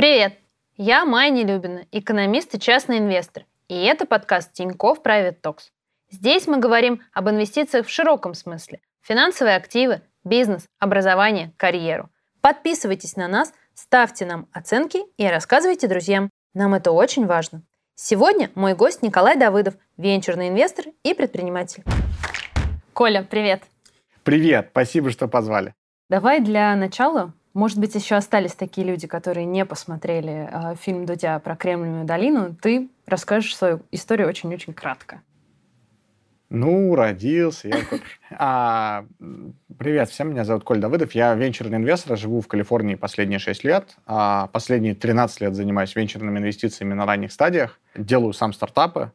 Привет! Я Майя Нелюбина, экономист и частный инвестор. И это подкаст Тинькофф Private Talks. Здесь мы говорим об инвестициях в широком смысле. Финансовые активы, бизнес, образование, карьеру. Подписывайтесь на нас, ставьте нам оценки и рассказывайте друзьям. Нам это очень важно. Сегодня мой гость Николай Давыдов, венчурный инвестор и предприниматель. Коля, привет! Привет, спасибо, что позвали. Давай для начала может быть, еще остались такие люди, которые не посмотрели э, фильм Дудя про Кремниевую долину. Ты расскажешь свою историю очень-очень кратко. Ну, родился я. А, привет всем, меня зовут Коль Давыдов, я венчурный инвестор, живу в Калифорнии последние 6 лет. А последние 13 лет занимаюсь венчурными инвестициями на ранних стадиях. Делаю сам стартапы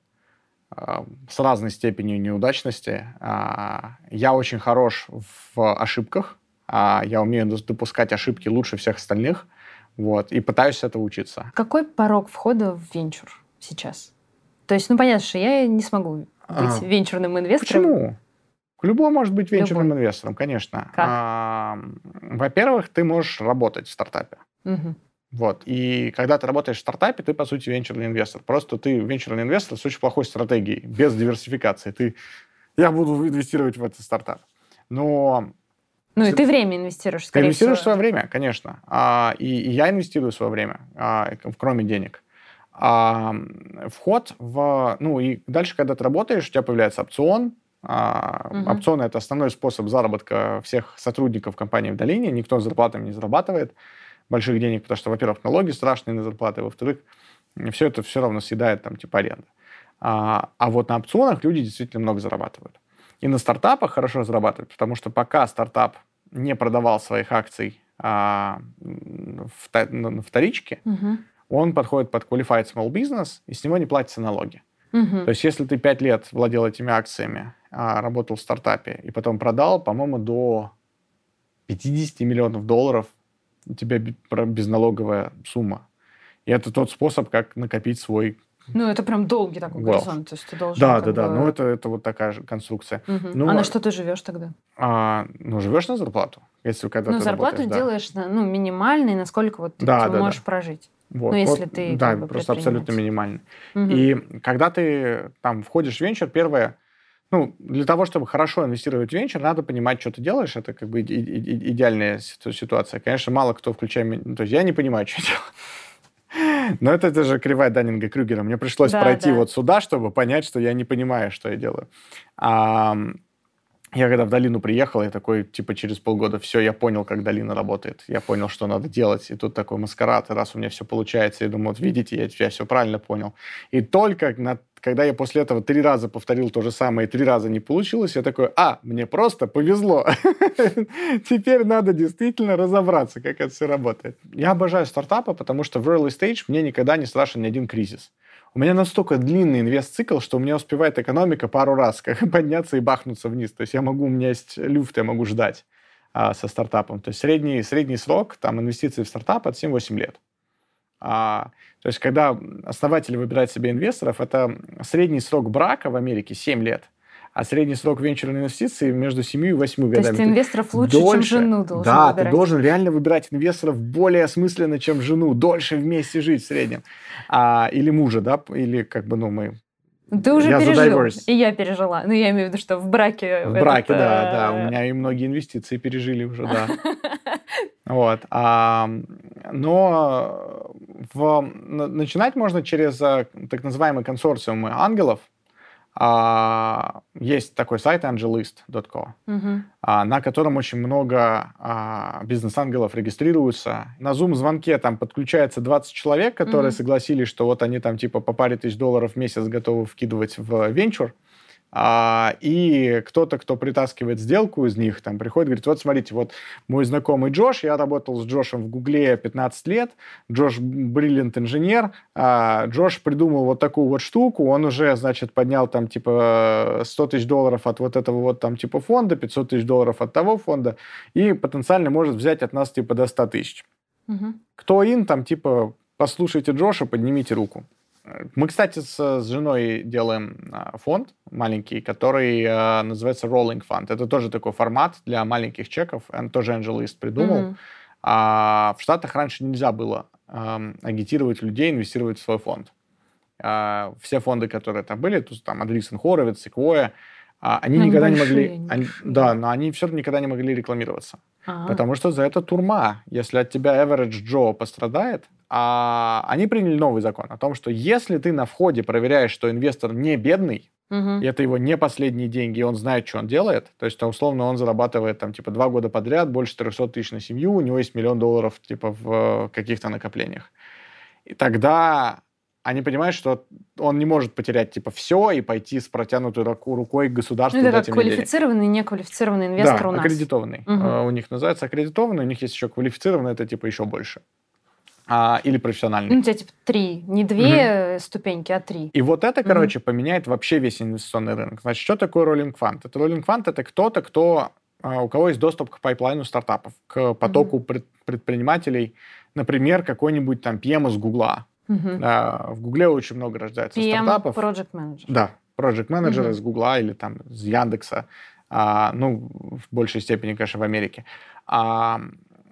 а, с разной степенью неудачности. А, я очень хорош в ошибках, а я умею допускать ошибки лучше всех остальных, вот, и пытаюсь этого учиться. Какой порог входа в венчур сейчас? То есть, ну, понятно, что я не смогу быть а, венчурным инвестором. Почему? Любой может быть венчурным Любой. инвестором, конечно. Как? А, во-первых, ты можешь работать в стартапе. Угу. Вот. И когда ты работаешь в стартапе, ты, по сути, венчурный инвестор. Просто ты венчурный инвестор с очень плохой стратегией, без диверсификации. Ты, я буду инвестировать в этот стартап. Но ну и ты время инвестируешь, скорее Ты инвестируешь всего. свое время, конечно. А, и, и я инвестирую свое время, а, кроме денег. А, вход в... Ну и дальше, когда ты работаешь, у тебя появляется опцион. А, угу. Опционы — это основной способ заработка всех сотрудников компании в долине. Никто зарплатами не зарабатывает больших денег, потому что, во-первых, налоги страшные на зарплаты, во-вторых, все это все равно съедает там типа аренда. А, а вот на опционах люди действительно много зарабатывают. И на стартапах хорошо зарабатывать, потому что пока стартап не продавал своих акций а, в, на вторичке, угу. он подходит под Qualified Small Business, и с него не платятся налоги. Угу. То есть если ты пять лет владел этими акциями, а, работал в стартапе, и потом продал, по-моему, до 50 миллионов долларов, у тебя безналоговая сумма. И это тот способ, как накопить свой ну, это прям долгий такой well. горизонт. То есть ты должен да, да, да. Ну, это, это вот такая же конструкция. Угу. Ну, а на что ты живешь тогда? А, ну, живешь на зарплату, если когда Ну, ты зарплату работаешь, делаешь да. ну, минимальный, насколько вот ты, да, ты да, можешь да. прожить. Вот, ну, если вот, ты Да, бы, просто абсолютно минимальный. Угу. И когда ты там входишь в венчур, первое, ну, для того, чтобы хорошо инвестировать в венчур, надо понимать, что ты делаешь. Это как бы иде- иде- идеальная ситуация. Конечно, мало кто, включая меня... Ну, то есть я не понимаю, что делать. Но это, это же кривая Даннинга Крюгера. Мне пришлось да, пройти да. вот сюда, чтобы понять, что я не понимаю, что я делаю. А, я когда в долину приехал, я такой, типа, через полгода, все, я понял, как долина работает. Я понял, что надо делать. И тут такой маскарад, и раз у меня все получается, я думаю, вот видите, я, я все правильно понял. И только на когда я после этого три раза повторил то же самое и три раза не получилось, я такой, а, мне просто повезло. Теперь надо действительно разобраться, как это все работает. Я обожаю стартапы, потому что в early stage мне никогда не страшен ни один кризис. У меня настолько длинный инвест-цикл, что у меня успевает экономика пару раз как подняться и бахнуться вниз. То есть я могу, у меня есть люфт, я могу ждать а, со стартапом. То есть средний, средний срок там, инвестиций в стартап от 7-8 лет. А, то есть, когда основатель выбирает себе инвесторов, это средний срок брака в Америке 7 лет, а средний срок венчурной инвестиции между 7 и 8 годами. То есть ты инвесторов лучше, дольше, чем жену должен Да, выбирать. ты должен реально выбирать инвесторов более осмысленно, чем жену, дольше вместе жить в среднем. А, или мужа, да, или как бы, ну, мы ты уже я пережил, и я пережила. Ну, я имею в виду, что в браке... В браке, этот, да, да. У меня и многие инвестиции пережили уже, да. Вот. А, но в, начинать можно через так называемый консорциум ангелов. А, есть такой сайт angelist.co, угу. а, на котором очень много а, бизнес-ангелов регистрируются. На Zoom-звонке там подключается 20 человек, которые угу. согласились, что вот они там типа по паре тысяч долларов в месяц готовы вкидывать в венчур. А, и кто-то, кто притаскивает сделку из них, там приходит, говорит, вот смотрите, вот мой знакомый Джош, я работал с Джошем в Гугле 15 лет, Джош бриллиант инженер, а Джош придумал вот такую вот штуку, он уже, значит, поднял там типа 100 тысяч долларов от вот этого вот там типа фонда, 500 тысяч долларов от того фонда, и потенциально может взять от нас типа до 100 тысяч. Угу. Кто ин, там типа послушайте Джоша, поднимите руку. Мы, кстати, с, с женой делаем а, фонд маленький, который а, называется Rolling Fund. Это тоже такой формат для маленьких чеков. Он тоже AngelList придумал. Mm-hmm. А в Штатах раньше нельзя было э, агитировать людей инвестировать в свой фонд. Э, все фонды, которые там были, то есть там Адрисен Хоровиц, Секвоя, э, они Но никогда они не могли... они- да, но они все равно никогда не могли рекламироваться. А. Потому что за это турма. Если от тебя Average Joe пострадает, а они приняли новый закон о том, что если ты на входе проверяешь, что инвестор не бедный, Мгм. и это его не последние деньги, и он знает, что он делает, то есть, условно, он зарабатывает там, типа, два года подряд больше 300 тысяч на семью, у него есть миллион долларов, типа, в э, каких-то накоплениях. И тогда они понимают, что он не может потерять, типа, все и пойти с протянутой руку- рукой к государству Ну, это как денег. квалифицированный и неквалифицированный инвестор да, у нас. аккредитованный. Э, У них называется аккредитованный, у них есть еще квалифицированный, это типа еще больше. А, или профессиональный. Ну, у тебя типа три. Не две ступеньки, а три. И вот это, короче, поменяет вообще весь инвестиционный рынок. Значит, что такое роллинг фанд? Это роллинг фанд это кто-то, кто, а, у кого есть доступ к пайплайну стартапов, к потоку пред- предпринимателей. Например, какой-нибудь там PM из Гугла. Мгм. А, В Гугле очень много рождается PM стартапов. Project Manager. Да, project менеджер Мгм. из Гугла или там из Яндекса, а, ну, в большей степени, конечно, в Америке. А,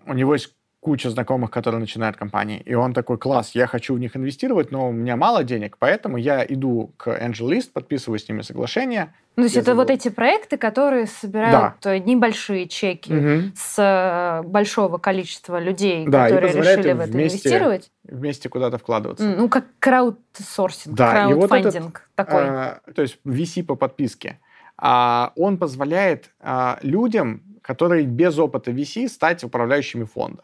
у него есть куча знакомых, которые начинают компании, и он такой, класс, я хочу в них инвестировать, но у меня мало денег, поэтому я иду к AngelList, подписываю с ними соглашение. Ну, то есть это вот забыл. эти проекты, которые собирают э, небольшие чеки Мгм. с э, большого количества людей, Да, которые решили в это вместе инвестировать. Вместе куда-то вкладываться. Ну, как краудсорсинг, Да, и вот краудфандинг такой. А, то есть VC по подписке. А, он позволяет а, людям, которые без опыта VC, стать управляющими фонда.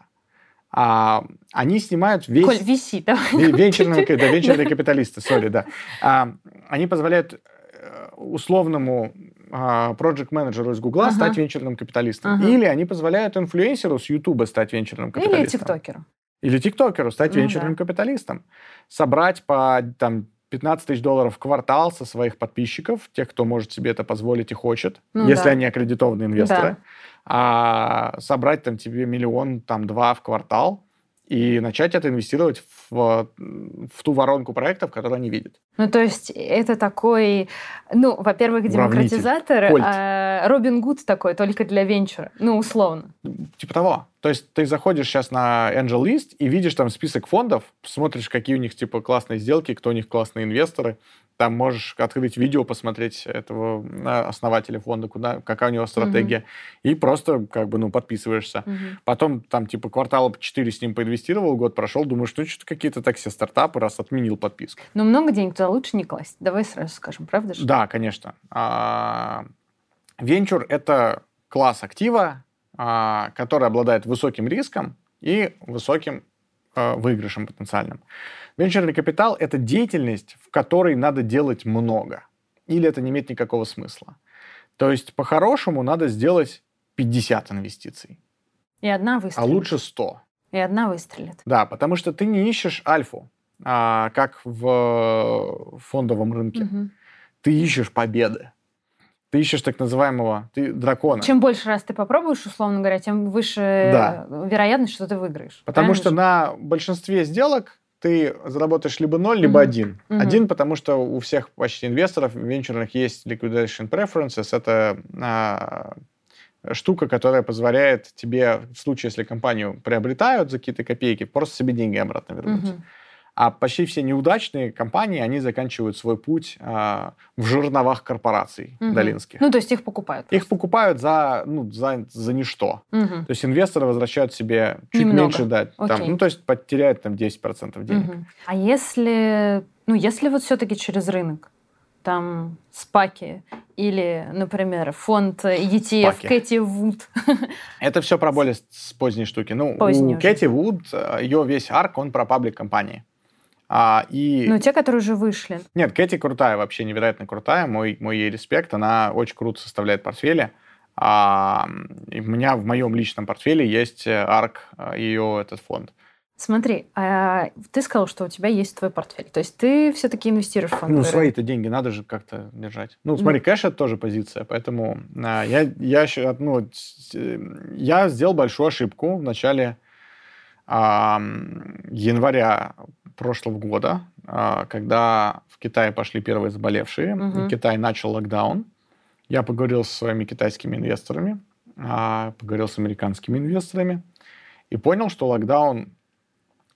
А, они снимают весь... Коль, виси, давай. Ве- Венчурные, да, венчурные капиталисты, сори, да. А, они позволяют э, условному а, проект-менеджеру из Гугла Ага. стать венчурным капиталистом. Ага. Или они позволяют инфлюенсеру с Ютуба стать венчурным Или капиталистом. тиктокеру. Или тиктокеру стать Ну венчурным да. капиталистом. Собрать по там, 15 тысяч долларов в квартал со своих подписчиков, тех, кто может себе это позволить и хочет, Ну если да. они аккредитованные инвесторы. Да. А собрать там тебе миллион, там два в квартал и начать это инвестировать в, в ту воронку проектов, которые они видят. Ну, то есть это такой, ну, во-первых, демократизатор, а Робин Гуд такой, только для венчура. Ну, условно. Типа того. То есть ты заходишь сейчас на Angel List и видишь там список фондов, смотришь, какие у них типа классные сделки, кто у них классные инвесторы. Там можешь открыть видео, посмотреть этого а, основателя фонда, куда, какая у него стратегия. И просто как бы, ну, подписываешься. Мгм. Потом там типа квартал 4 с ним поинвестировал, год прошел, думаешь, ну что-то какие-то так все стартапы, раз отменил подписку. Но много денег туда лучше не класть. Давай сразу скажем, правда же? Да, конечно. А, Венчур — это класс актива, который обладает высоким риском и высоким а, выигрышем потенциальным. Венчурный капитал — это деятельность, в которой надо делать много. Или это не имеет никакого смысла. То есть, по-хорошему, надо сделать 50 инвестиций, И одна а выстрелит. лучше 100. И одна выстрелит. Да, потому что ты не ищешь альфу, а, как в фондовом рынке. Мгм. Ты ищешь победы. Ты ищешь так называемого ты дракона. Чем больше раз ты попробуешь, условно говоря, тем выше Да. вероятность, что ты выиграешь. Потому Правильно что на большинстве сделок ты заработаешь либо ноль, либо Мгм. один. Мгм. Один, потому что у всех почти инвесторов венчурных есть liquidation preferences. Это а, штука, которая позволяет тебе, в случае, если компанию приобретают за какие-то копейки, просто себе деньги обратно вернуть. Мгм. А почти все неудачные компании, они заканчивают свой путь а, в жерновах корпораций Мгм. долинских. Ну, то есть их покупают. Их просто. покупают за, ну, за, за ничто. Мгм. То есть инвесторы возвращают себе чуть Немного. меньше, да, там, ну, то есть потеряют там 10% денег. Мгм. А если, ну, если вот все-таки через рынок, там спаки или, например, фонд ETF Спаки. Кэти Вуд. Это все про более с поздней штуки. Ну, Поздние у. Кэти Вуд, э, ее весь арк, он про паблик компании. А, и... Ну, те, которые уже вышли. Нет, Кэти крутая, вообще невероятно крутая. Мой, мой ей респект. Она очень круто составляет портфели. А, и у меня в моем личном портфеле есть э, арк, э, ее этот фонд. Смотри, а ты сказал, что у тебя есть твой портфель. То есть ты все-таки инвестируешь в фондовый Ну, свои-то деньги надо же как-то держать. Ну, смотри, кэш это тоже позиция, поэтому а, я, я, ну, э, я сделал большую ошибку в начале января прошлого года, а, когда в Китае пошли первые заболевшие, и Китай начал локдаун. Я поговорил со своими китайскими инвесторами, а, поговорил с американскими инвесторами и понял, что локдаун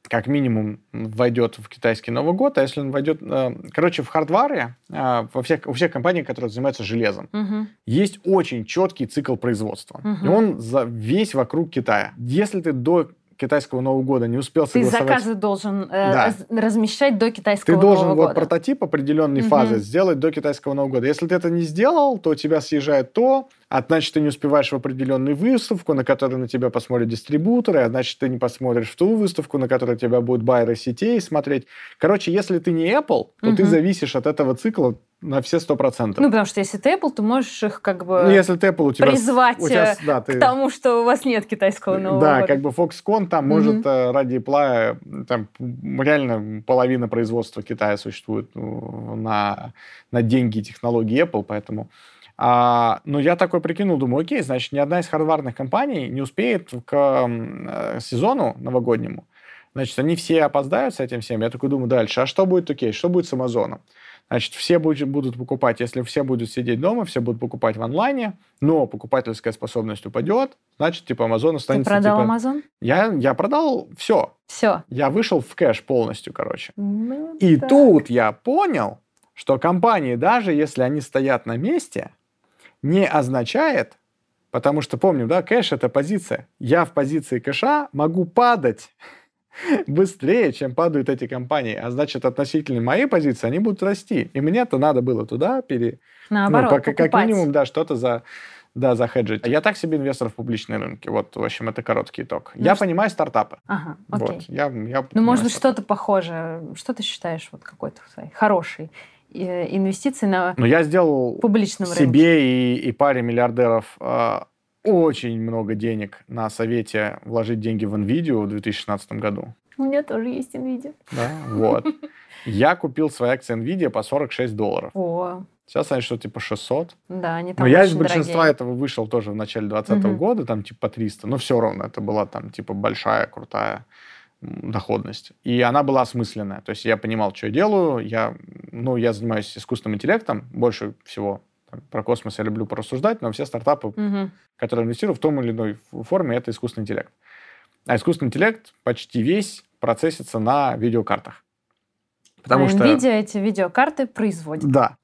как минимум войдет в китайский Новый год, а если он войдет... Э, короче, в хардваре э, во всех, у всех компаний, которые занимаются железом, угу. есть очень четкий цикл производства. Угу. И он за, весь вокруг Китая. Если ты до китайского Нового года не успел согласовать... Ты заказы должен э, да. размещать до китайского Нового года. Ты должен вот года. прототип определенной угу. фазы сделать до китайского Нового года. Если ты это не сделал, то у тебя съезжает то, а значит, ты не успеваешь в определенную выставку, на которую на тебя посмотрят дистрибуторы, а значит, ты не посмотришь в ту выставку, на которой тебя будут байеры сетей смотреть. Короче, если ты не Apple, то угу. ты зависишь от этого цикла на все сто процентов. Ну, потому что если ты Apple, то можешь их как бы ну, если ты Apple, у тебя, призвать у тебя, да, ты... к тому, что у вас нет китайского Нового да, года. как бы Foxconn там угу. может э, ради Apple, там реально половина производства Китая существует ну, на, на деньги и технологии Apple, поэтому... А, но я такой прикинул, думаю, окей, значит, ни одна из хардварных компаний не успеет к э, сезону новогоднему. Значит, они все опоздают с этим всем. Я такой думаю, дальше, а что будет окей, что будет с Амазоном? Значит, все будут покупать, если все будут сидеть дома, все будут покупать в онлайне, но покупательская способность упадет, значит, типа, Amazon останется... Ты продал типа... Amazon? Я, я продал все. Все? Я вышел в кэш полностью, короче. Ну, И так. тут я понял, что компании, даже если они стоят на месте, не означает, потому что помним, да, кэш — это позиция. Я в позиции кэша могу падать быстрее, чем падают эти компании. А значит, относительно моей позиции они будут расти. И мне-то надо было туда пере... Наоборот, ну, как, как минимум, да, что-то за да, захеджить. Я так себе инвестор в публичные рынки. Вот, в общем, это короткий итог. Ну, я что... понимаю стартапы. Ага, окей. Вот, я, я ну, может быть, что-то похожее. Что ты считаешь вот какой-то хороший э, инвестиции на Ну, я сделал публичном себе рынке. и, и паре миллиардеров э, очень много денег на совете вложить деньги в NVIDIA в 2016 году. У меня тоже есть NVIDIA. Да, вот. Я купил свои акции NVIDIA по 46 долларов. О. Сейчас они что-то типа 600. Да, они там Но я из большинства дорогие. этого вышел тоже в начале 2020 Мгм. года, там типа по 300. Но все равно это была там типа большая, крутая доходность. И она была осмысленная. То есть я понимал, что я делаю. Я, ну, я занимаюсь искусственным интеллектом больше всего. Там, Про космос я люблю порассуждать, но все стартапы, Мгм. которые инвестирую в том или иной форме, это искусственный интеллект. А искусственный интеллект почти весь процессится на видеокартах. Потому а что... NVIDIA эти видеокарты производит. Да.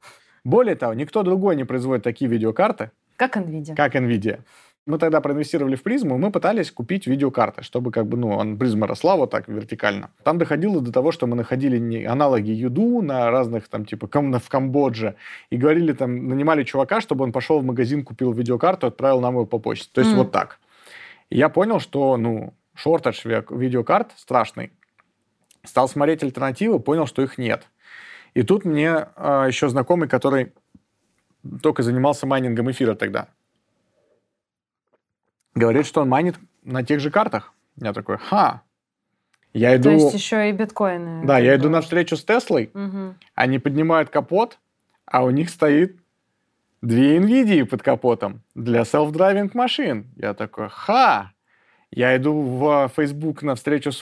Более того, никто другой не производит такие видеокарты, Как NVIDIA. как NVIDIA. Мы тогда проинвестировали в призму, и мы пытались купить видеокарты, чтобы как бы, ну, он, призма росла вот так вертикально. Там доходило до того, что мы находили не- аналоги YouDo на разных там, типа, кам- в Камбодже, и говорили там, нанимали чувака, чтобы он пошел в магазин, купил видеокарту, отправил нам его по почте. То есть Мгм. вот так. И я понял, что, ну, шортаж видеокарт страшный. Стал смотреть альтернативы, понял, что их нет. И тут мне а, еще знакомый, который только занимался майнингом эфира тогда, говорит, что он майнит на тех же картах. Я такой, ха. Я иду... То есть еще и биткоины. Да, я иду на встречу с Теслой, Мгм. они поднимают капот, а у них стоит две NVIDIA под капотом для self-driving машин. Я такой, ха! Я иду в Facebook на встречу с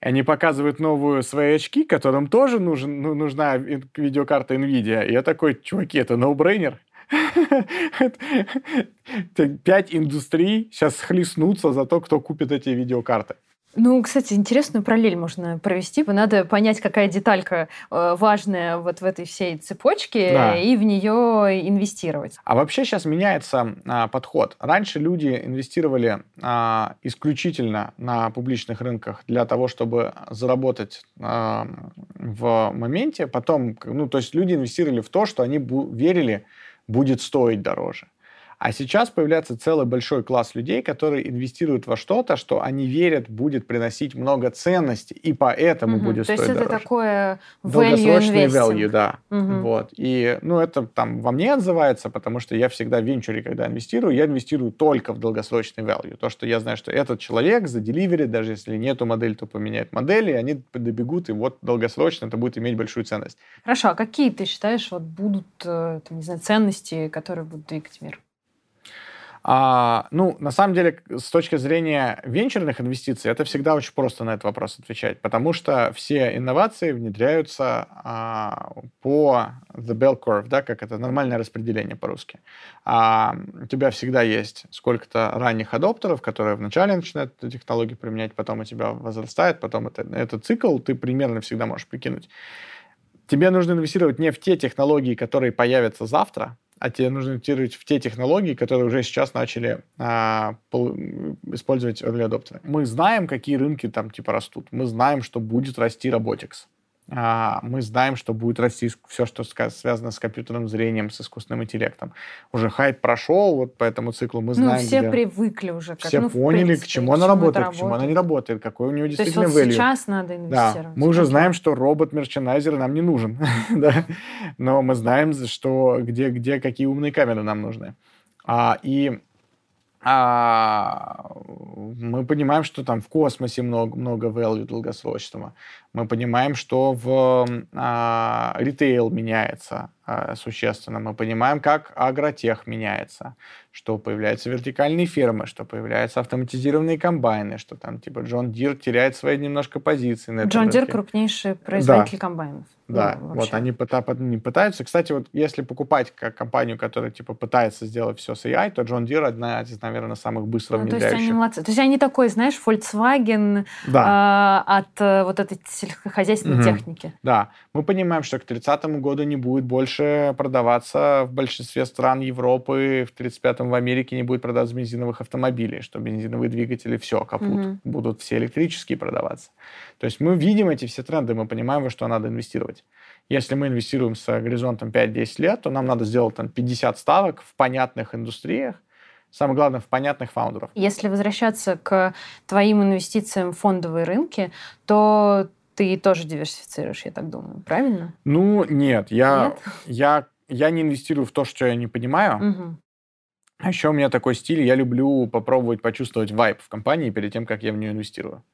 и они показывают новую свои очки, которым тоже нужен, ну, нужна видеокарта NVIDIA. И я такой, чуваки, это no-brainer. Это Пять индустрий сейчас схлестнутся за то, кто купит эти видеокарты. Ну, кстати, интересную параллель можно провести. Надо понять, какая деталька э, важная вот в этой всей цепочке, Да. и в нее инвестировать. А вообще сейчас меняется а, подход. Раньше люди инвестировали а, исключительно на публичных рынках для того, чтобы заработать а, в моменте. Потом, ну, то есть люди инвестировали в то, что они верили будет стоить дороже. А сейчас появляется целый большой класс людей, которые инвестируют во что-то, что они верят будет приносить много ценностей, и поэтому Мгм. будет То есть стоить это дороже. такое value Долгосрочный investing. value, да. Мгм. Вот. И, ну, это там во мне отзывается, потому что я всегда в венчуре, когда инвестирую, я инвестирую только в долгосрочный value. То, что я знаю, что этот человек заделиверит, даже если нету модели, то поменяет модели, и они добегут, и вот долгосрочно это будет иметь большую ценность. Хорошо, а какие ты считаешь вот будут, э, там, не знаю, ценности, которые будут двигать мир? А, ну, на самом деле, с точки зрения венчурных инвестиций, это всегда очень просто на этот вопрос отвечать, потому что все инновации внедряются а, по the bell curve, да, как это нормальное распределение по-русски. А, у тебя всегда есть сколько-то ранних адоптеров, которые вначале начинают эту технологию применять, потом у тебя возрастает, потом это, этот цикл ты примерно всегда можешь прикинуть. Тебе нужно инвестировать не в те технологии, которые появятся завтра, а тебе нужно инвестировать в те технологии, которые уже сейчас начали а, пол, использовать early adopter. Мы знаем, какие рынки там типа растут. Мы знаем, что будет расти robotics. А, мы знаем, что будет расти все, что связано с компьютерным зрением, с искусственным интеллектом. Уже хайп прошел вот по этому циклу, мы ну, знаем, Ну, все где... привыкли уже. Как, все ну, поняли, принципе, к чему она работает, к чему она не работает, какой у нее действительно То есть вот сейчас надо инвестировать. Да, мы уже знаем, что робот-мерчендайзер нам не нужен, да? но мы знаем, что где, где какие умные камеры нам нужны. А, и а, мы понимаем, что там в космосе много, много value долгосрочного. Мы понимаем, что в а, ритейл меняется а, существенно. Мы понимаем, как агротех меняется, что появляются вертикальные фермы, что появляются автоматизированные комбайны, что там типа John Deere теряет свои немножко позиции. На John Deere крупнейший производитель да. комбайнов. Да, ну, вот они не пытаются. Кстати, вот если покупать как компанию, которая типа пытается сделать все с AI, то John Deere одна из, наверное, самых быстро ну, внедряющих. То есть они молодцы. То есть они такой, знаешь, Volkswagen да. э, от э, вот этой сельскохозяйственной угу. техники. Да. Мы понимаем, что к 30 году не будет больше продаваться в большинстве стран Европы, в 35-м в Америке не будет продаваться бензиновых автомобилей, что бензиновые двигатели все, капут. Угу. Будут все электрические продаваться. То есть мы видим эти все тренды, мы понимаем, во что надо инвестировать делать. Если мы инвестируем с горизонтом 5-10 лет, то нам надо сделать там 50 ставок в понятных индустриях, самое главное, в понятных фаундеров. Если возвращаться к твоим инвестициям в фондовые рынки, то ты тоже диверсифицируешь, я так думаю, правильно? Ну, нет. Я, нет? я, я не инвестирую в то, что я не понимаю. Угу. А еще у меня такой стиль, я люблю попробовать почувствовать вайп в компании перед тем, как я в нее инвестирую.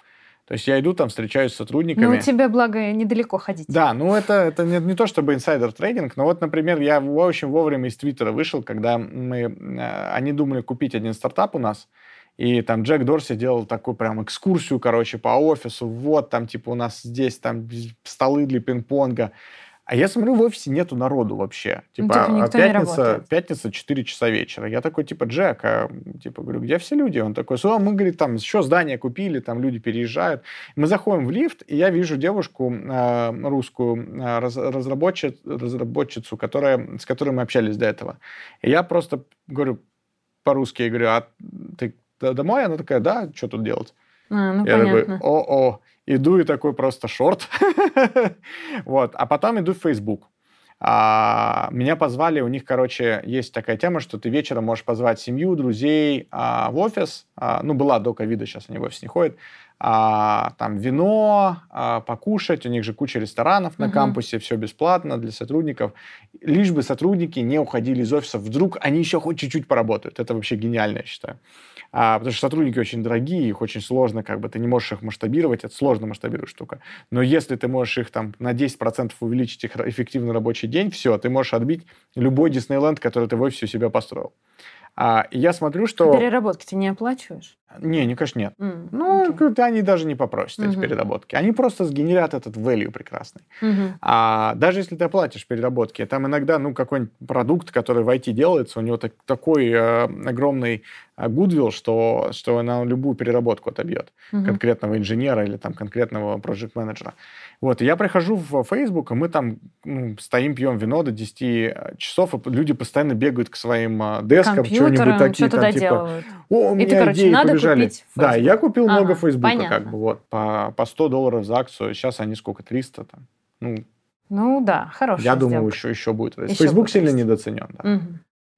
То есть я иду там, встречаюсь с сотрудниками. Ну, тебе, благо, недалеко ходить. Да, ну это, это не, не то чтобы инсайдер трейдинг, но вот, например, я очень вовремя из Твиттера вышел, когда мы, э, они думали купить один стартап у нас, и там Джек Дорси делал такую прям экскурсию, короче, по офису. Вот там, типа, у нас здесь там столы для пинг-понга. А я смотрю, в офисе нету народу вообще. Ну, типа, ну, типа пятница, пятница 4 часа вечера. Я такой, типа, Джек, а, типа, говорю, где все люди? Он такой, а мы, говорит, там еще здание купили, там люди переезжают. Мы заходим в лифт, и я вижу девушку э, русскую, э, раз, разработчицу, разработчицу, которая, с которой мы общались до этого. И я просто говорю по-русски, я говорю, а ты домой? Она такая, да, что тут делать? А, ну, я понятно. такой, о-о иду и такой просто шорт. вот. А потом иду в Facebook. А, меня позвали, у них, короче, есть такая тема, что ты вечером можешь позвать семью, друзей а, в офис. А, ну, была до ковида, сейчас они в офис не ходят. А, там вино, а, покушать, у них же куча ресторанов на uh-huh. кампусе, все бесплатно для сотрудников. Лишь бы сотрудники не уходили из офиса, вдруг они еще хоть чуть-чуть поработают. Это вообще гениально, я считаю а, потому что сотрудники очень дорогие, их очень сложно, как бы ты не можешь их масштабировать, это сложно масштабировать штука. Но если ты можешь их там на 10% увеличить их эффективный рабочий день, все, ты можешь отбить любой Диснейленд, который ты в офисе у себя построил. А, я смотрю, что... Переработки ты не оплачиваешь? Не, не, конечно, нет. Mm, ну, okay. они даже не попросят mm-hmm. эти переработки. Они просто сгенерят этот value прекрасный. Mm-hmm. А даже если ты оплатишь переработки, там иногда, ну, какой-нибудь продукт, который в IT делается, у него так, такой э, огромный э, goodwill, что, что на любую переработку отобьет mm-hmm. конкретного инженера или там конкретного проект вот, я прихожу в Facebook, и мы там ну, стоим, пьем вино до 10 э, часов, и люди постоянно бегают к своим э, дескам, что-нибудь такие. Что там, типа. О, у меня и короче, надо побежали. купить Facebook. Да, я купил ага, много Facebook, понятно. как бы, вот, по, по 100 долларов за акцию, сейчас они сколько, 300 там, ну... Ну да, хорошая Я думаю, еще, еще будет. Еще Facebook будет сильно недооценен, да. Угу.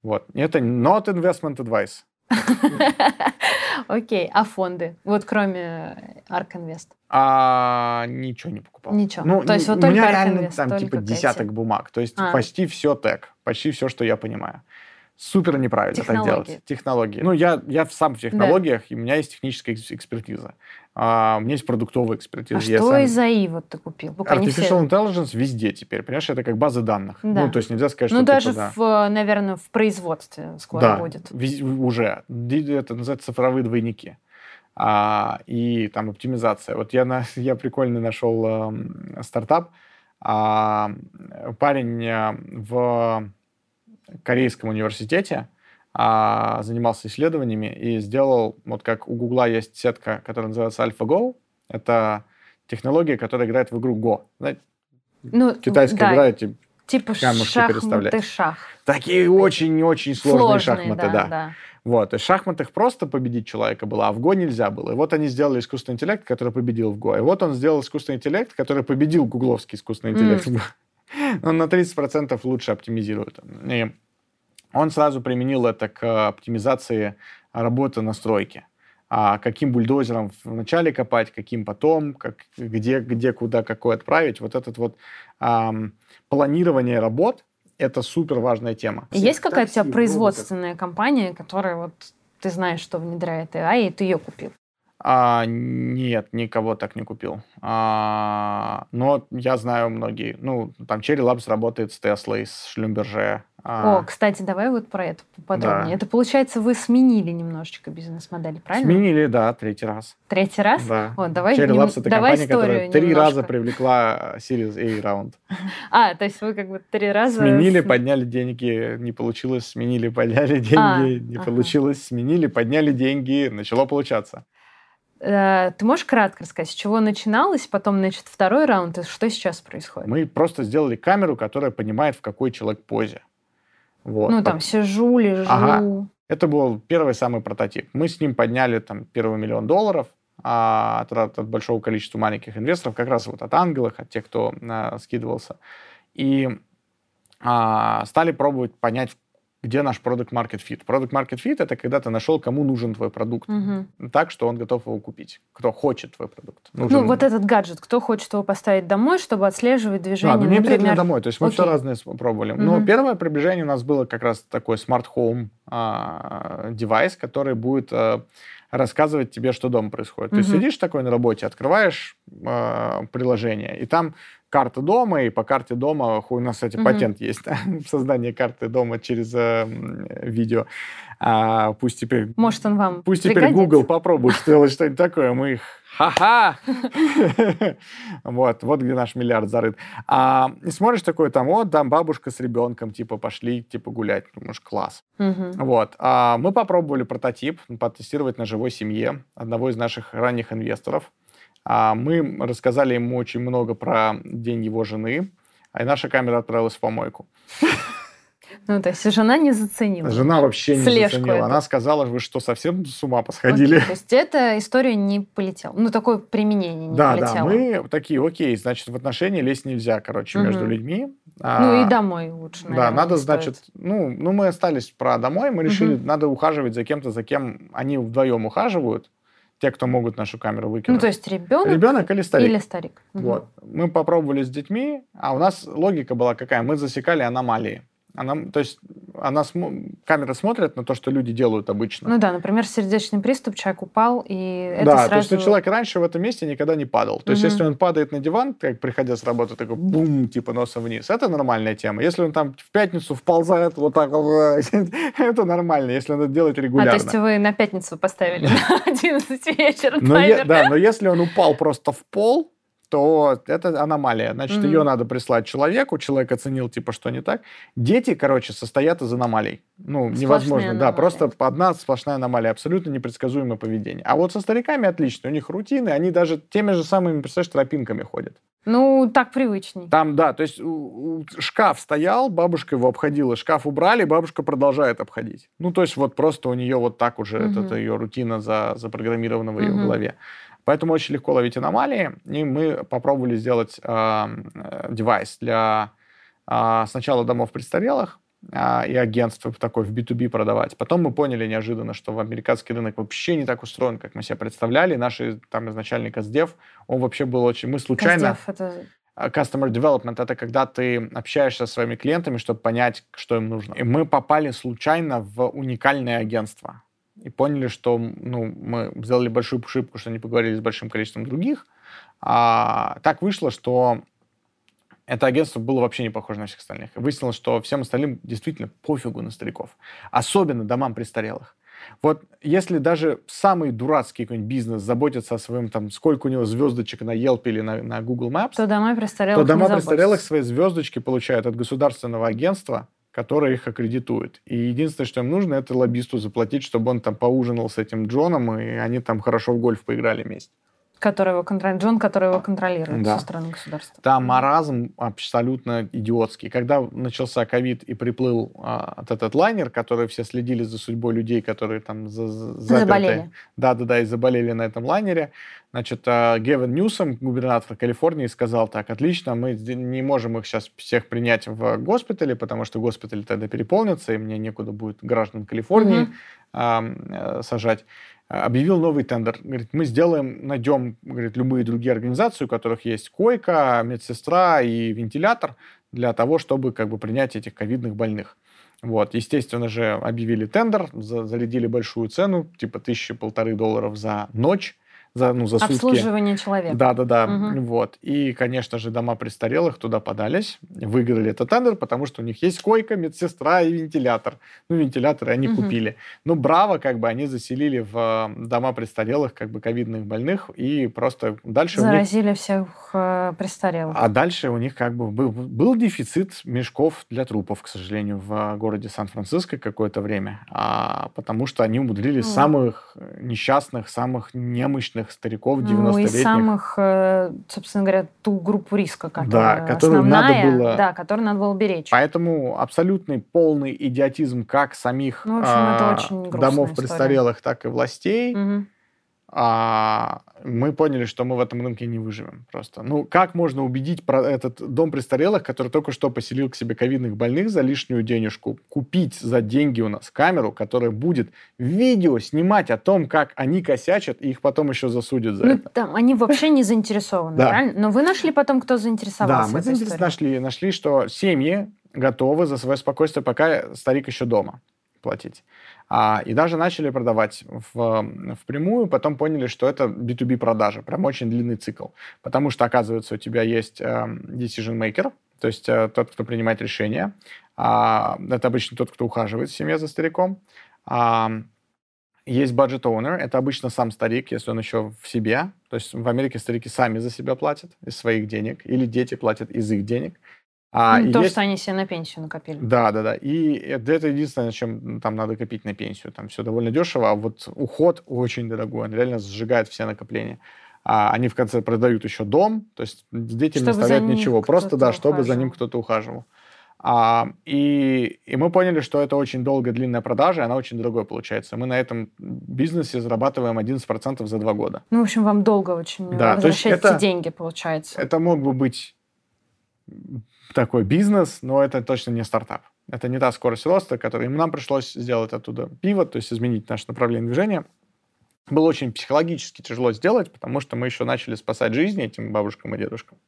Вот, это not investment advice. Окей, а фонды? Вот кроме Ark Invest? А, ничего не покупал. Ничего. Ну, то есть вот у только меня Ark реально там типа десяток бумаг. То есть а. почти все тег, почти все, что я понимаю. Супер неправильно так делать. Технологии. Ну, я, я сам в технологиях, да. и у меня есть техническая экспертиза. А, у меня есть продуктовая экспертиза. А я что сам... из АИ вот ты купил? Пока Artificial все... Intelligence везде теперь. Понимаешь, это как база данных. Да. Ну, то есть нельзя сказать, ну, что... Ну, даже, типа, в, наверное, в производстве скоро да, будет. уже. Это называется цифровые двойники. А, и там оптимизация. Вот я, на, я прикольно нашел э, стартап. А, парень э, в корейском университете, а, занимался исследованиями и сделал, вот как у Гугла есть сетка, которая называется AlphaGo. Это технология, которая играет в игру Go. Знаете, ну, китайская да, игра, эти типа шахматы, шах. Такие очень-очень сложные, сложные шахматы, да, да. да. Вот, есть в шахматах просто победить человека было, а в Го нельзя было. И вот они сделали искусственный интеллект, который победил в Го. И вот он сделал искусственный интеллект, который победил гугловский искусственный интеллект. Mm. Он на 30% лучше оптимизирует. И он сразу применил это к оптимизации работы на стройке. А каким бульдозером вначале копать, каким потом, как, где, где, куда, какой отправить. Вот этот вот эм, планирование работ – это супер важная тема. Есть какая-то у тебя производственная компания, которая вот ты знаешь, что внедряет AI, и ты ее купил? А, нет, никого так не купил. А, но я знаю многие. Ну, там Cherry Labs работает с Tesla, с Шлюмберже. А, О, кстати, давай вот про это поподробнее. Да. Это, получается, вы сменили немножечко бизнес-модель, правильно? Сменили, да, третий раз. Третий раз? Да. О, давай, Cherry Labs — это давай компания, которая три раза привлекла Series A раунд. А, то есть вы как бы три раза... Сменили, подняли деньги, не получилось, сменили, подняли деньги, а, не ага. получилось, сменили, подняли деньги, начало получаться. Э, ты можешь кратко рассказать, с чего начиналось, потом, значит, второй раунд, и что сейчас происходит? Мы просто сделали камеру, которая понимает, в какой человек позе. Вот. Ну, там, сижу, лежу. Ага. Это был первый самый прототип. Мы с ним подняли там первый миллион долларов а, от, от, от большого количества маленьких инвесторов, как раз вот от ангелов, от тех, кто а, скидывался. И а, стали пробовать понять, где наш продукт market fit. Продукт market fit это когда ты нашел, кому нужен твой продукт, угу. так, что он готов его купить, кто хочет твой продукт. Нужен... Ну, вот этот гаджет, кто хочет его поставить домой, чтобы отслеживать движение, да, ну, не например... домой, то есть мы Окей. все разные пробовали. Угу. Но первое приближение у нас было как раз такой smart home а, девайс, который будет а, рассказывать тебе, что дома происходит. Угу. Ты сидишь такой на работе, открываешь э, приложение, и там карта дома, и по карте дома, у нас, кстати, угу. патент есть, да, создание карты дома через э, видео. А, пусть теперь... Может, он вам Пусть теперь Google попробует сделать что-нибудь такое, мы их ха-ха! вот, вот где наш миллиард зарыт. А, смотришь такой там, вот, там бабушка с ребенком, типа, пошли, типа, гулять. Думаешь, класс. Вот. А, мы попробовали прототип потестировать на живой семье одного из наших ранних инвесторов. А, мы рассказали ему очень много про день его жены, а наша камера отправилась в помойку. Ну, то есть жена не заценила. Жена вообще не Слежку заценила. Это. Она сказала, вы что, совсем с ума посходили? Окей, то есть эта история не полетела. Ну, такое применение не да, полетело. Да, да, мы такие, окей, значит, в отношения лезть нельзя, короче, угу. между людьми. А, ну, и домой лучше, наверное, Да, надо, значит, ну, ну, мы остались про домой, мы решили, угу. надо ухаживать за кем-то, за кем они вдвоем ухаживают, те, кто могут нашу камеру выкинуть. Ну, то есть ребенок, ребенок или старик. Или старик. Угу. Вот. Мы попробовали с детьми, а у нас логика была какая? Мы засекали аномалии. Она, то есть она см... камера смотрит на то, что люди делают обычно. Ну да, например, сердечный приступ, человек упал, и это да, сразу... то есть что человек раньше в этом месте никогда не падал. То есть если он падает на диван, как приходя с работы, такой бум, типа носом вниз, это нормальная тема. Если он там в пятницу вползает вот так, это нормально, если он это делает регулярно. А, то есть вы на пятницу поставили на 11 вечера Да, но если он упал просто в пол, то это аномалия. Значит, mm-hmm. ее надо прислать человеку, человек оценил, типа, что не так. Дети, короче, состоят из аномалий. Ну, Сплошные невозможно. Аномалии. Да, просто одна сплошная аномалия, абсолютно непредсказуемое поведение. А вот со стариками отлично, у них рутины, они даже теми же самыми, представляешь, тропинками ходят. Ну, так привычней. Там, да, то есть шкаф стоял, бабушка его обходила, шкаф убрали, бабушка продолжает обходить. Ну, то есть вот просто у нее вот так уже, mm-hmm. это, это ее рутина за, запрограммирована в ее mm-hmm. голове. Поэтому очень легко ловить аномалии, и мы попробовали сделать э, девайс для э, сначала домов престарелых э, и агентств такой в B2B продавать. Потом мы поняли неожиданно, что американский рынок вообще не так устроен, как мы себе представляли. Наш там изначальный Каздев, он вообще был очень... Мы случайно... Каздев это... а, customer development — это когда ты общаешься со своими клиентами, чтобы понять, что им нужно. И мы попали случайно в уникальное агентство. И поняли, что ну, мы сделали большую ошибку, что не поговорили с большим количеством других. А, так вышло, что это агентство было вообще не похоже на всех остальных. выяснилось, что всем остальным действительно пофигу на стариков. Особенно домам престарелых. Вот если даже самый дурацкий какой-нибудь бизнес заботится о своем, там, сколько у него звездочек на Yelp или на, на Google Maps, то дома престарелых, то дома престарелых свои звездочки получают от государственного агентства, которое их аккредитует. И единственное, что им нужно, это лоббисту заплатить, чтобы он там поужинал с этим Джоном, и они там хорошо в гольф поиграли вместе. Который его контролирует, Джон, который его контролирует да. со стороны государства. Там маразм абсолютно идиотский. Когда начался ковид и приплыл а, этот лайнер, который все следили за судьбой людей, которые там за, за, заболели. Да-да-да, и заболели на этом лайнере, значит, а, Гевин Ньюсом, губернатор Калифорнии, сказал так, отлично, мы не можем их сейчас всех принять в госпитале, потому что госпитали тогда переполнятся, и мне некуда будет граждан Калифорнии а, сажать объявил новый тендер. Говорит, мы сделаем, найдем говорит, любые другие организации, у которых есть койка, медсестра и вентилятор для того, чтобы как бы принять этих ковидных больных. Вот, естественно же, объявили тендер, зарядили большую цену, типа тысячи-полторы долларов за ночь за, ну, за Обслуживание человека. Да, да, да. Угу. Вот. И, конечно же, дома престарелых туда подались, выиграли этот тендер, потому что у них есть койка, медсестра и вентилятор. Ну, вентиляторы они угу. купили. Ну, браво, как бы они заселили в э, дома престарелых, как бы ковидных больных, и просто дальше Заразили них... всех э, престарелых. А дальше у них как бы был, был дефицит мешков для трупов, к сожалению, в городе Сан-Франциско какое-то время, а, потому что они умудрились ну. самых несчастных, самых немощных самых стариков 90-летних. Ну и самых, э, собственно говоря, ту группу риска, которая да, которую основная, надо было... Да, которую надо было беречь. Поэтому абсолютный полный идиотизм как самих ну, общем, а, домов история. престарелых, так и властей. Угу а, мы поняли, что мы в этом рынке не выживем просто. Ну, как можно убедить про этот дом престарелых, который только что поселил к себе ковидных больных за лишнюю денежку, купить за деньги у нас камеру, которая будет видео снимать о том, как они косячат, и их потом еще засудят за ну, это. Там, они вообще не заинтересованы, правильно? Но вы нашли потом, кто заинтересовался? Да, мы нашли, нашли, что семьи готовы за свое спокойствие, пока старик еще дома платить. А, и даже начали продавать в, впрямую, потом поняли, что это B2B продажи, прям очень длинный цикл. Потому что, оказывается, у тебя есть э, decision maker, то есть э, тот, кто принимает решения. А, это обычно тот, кто ухаживает в семье за стариком. А, есть budget owner, это обычно сам старик, если он еще в себе. То есть в Америке старики сами за себя платят из своих денег, или дети платят из их денег. А, ну, то, есть... что они себе на пенсию накопили. Да, да, да. И это, это единственное, чем там надо копить на пенсию. Там все довольно дешево, а вот уход очень дорогой. Он реально сжигает все накопления. А они в конце продают еще дом, то есть детям чтобы не оставляют ничего. Просто, да, чтобы ухаживал. за ним кто-то ухаживал. А, и, и мы поняли, что это очень долгая, длинная продажа, и она очень дорогой получается. Мы на этом бизнесе зарабатываем 11% за два года. Ну, в общем, вам долго очень да, возвращать эти деньги, получается. Это мог бы быть такой бизнес, но это точно не стартап. Это не та скорость роста, которую нам пришлось сделать оттуда пиво, то есть изменить наше направление движения. Было очень психологически тяжело сделать, потому что мы еще начали спасать жизни этим бабушкам и дедушкам.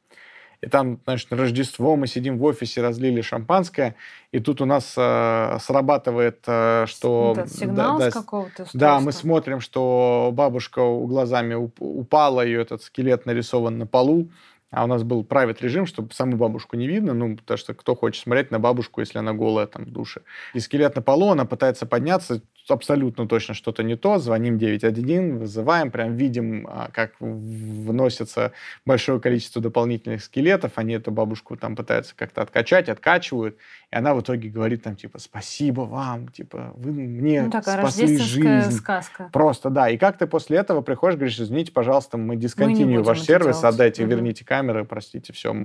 И там, значит, на Рождество мы сидим в офисе, разлили шампанское, и тут у нас э, срабатывает, э, что... Это сигнал да, с какого-то Да, мы смотрим, что бабушка глазами упала, ее этот скелет нарисован на полу, а у нас был private режим, чтобы саму бабушку не видно, ну, потому что кто хочет смотреть на бабушку, если она голая там в душе. И скелет на полу, она пытается подняться, абсолютно точно что-то не то, звоним 911, вызываем, прям видим, а, как вносится большое количество дополнительных скелетов, они эту бабушку там пытаются как-то откачать, откачивают, и она в итоге говорит там, типа, спасибо вам, типа, вы мне ну, такая спасли жизнь. сказка. Просто, да. И как ты после этого приходишь, говоришь, извините, пожалуйста, мы дисконтинью ваш сервис, отдайте, угу. верните камеры, простите, все,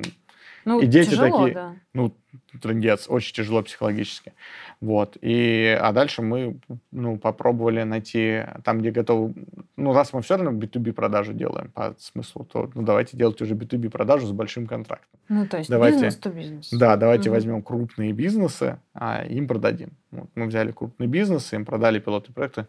ну, и дети тяжело, такие, да. ну, трендец, очень тяжело психологически. Вот. И, а дальше мы ну, попробовали найти там, где готовы... Ну, раз мы все равно B2B продажу делаем по смыслу, то ну, давайте делать уже B2B продажу с большим контрактом. Ну, то есть давайте, бизнес то бизнес. Да, давайте угу. возьмем крупные бизнесы, а им продадим. Вот, мы взяли крупные бизнесы, им продали пилотные проекты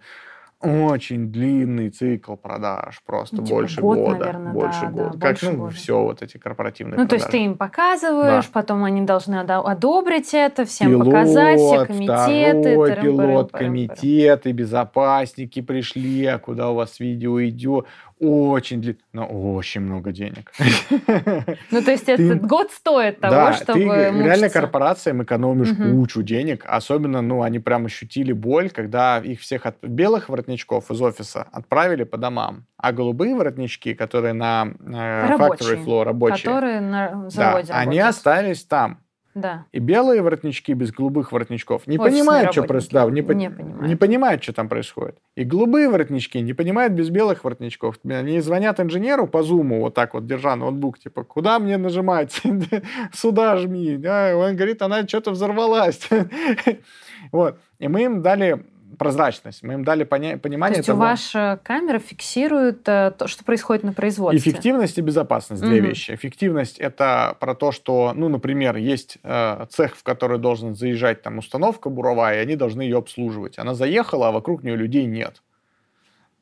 очень длинный цикл продаж, просто Ну, типа больше год, года, наверное, больше да, года. да, как больше ну года. все вот эти корпоративные Ну, то есть продажи. ты им показываешь, Да. потом они должны одо- одобрить это, всем пилот, показать, все комитеты. второй пилот, комитеты, безопасники пришли, а куда у вас видео идет. Очень длинно, но очень много денег. Ну, то есть Ты- этот год стоит того, Да, чтобы ты реально корпорациям экономишь кучу денег. Особенно, ну, они прям ощутили боль, когда их всех от белых воротничков из офиса отправили по домам. А голубые воротнички, которые на э, Рабочие, factory floor рабочие, Которые на да, заводе они остались там. Да. И белые воротнички без голубых воротничков не Офисные понимают, что работники. происходит. Да, не, по- Не понимают. не понимают, что там происходит. И голубые воротнички не понимают без белых воротничков. Они звонят инженеру по зуму, вот так вот, держа ноутбук, типа, куда мне нажимать? Сюда жми. Он говорит, она что-то взорвалась. Вот. И мы им дали прозрачность, мы им дали поня- То понимание есть того, ваша камера фиксирует э, то, что происходит на производстве. Эффективность и безопасность две Мгм. вещи. Эффективность это про то, что, ну, например, есть э, цех, в который должен заезжать там установка буровая, и они должны ее обслуживать. Она заехала, а вокруг нее людей нет.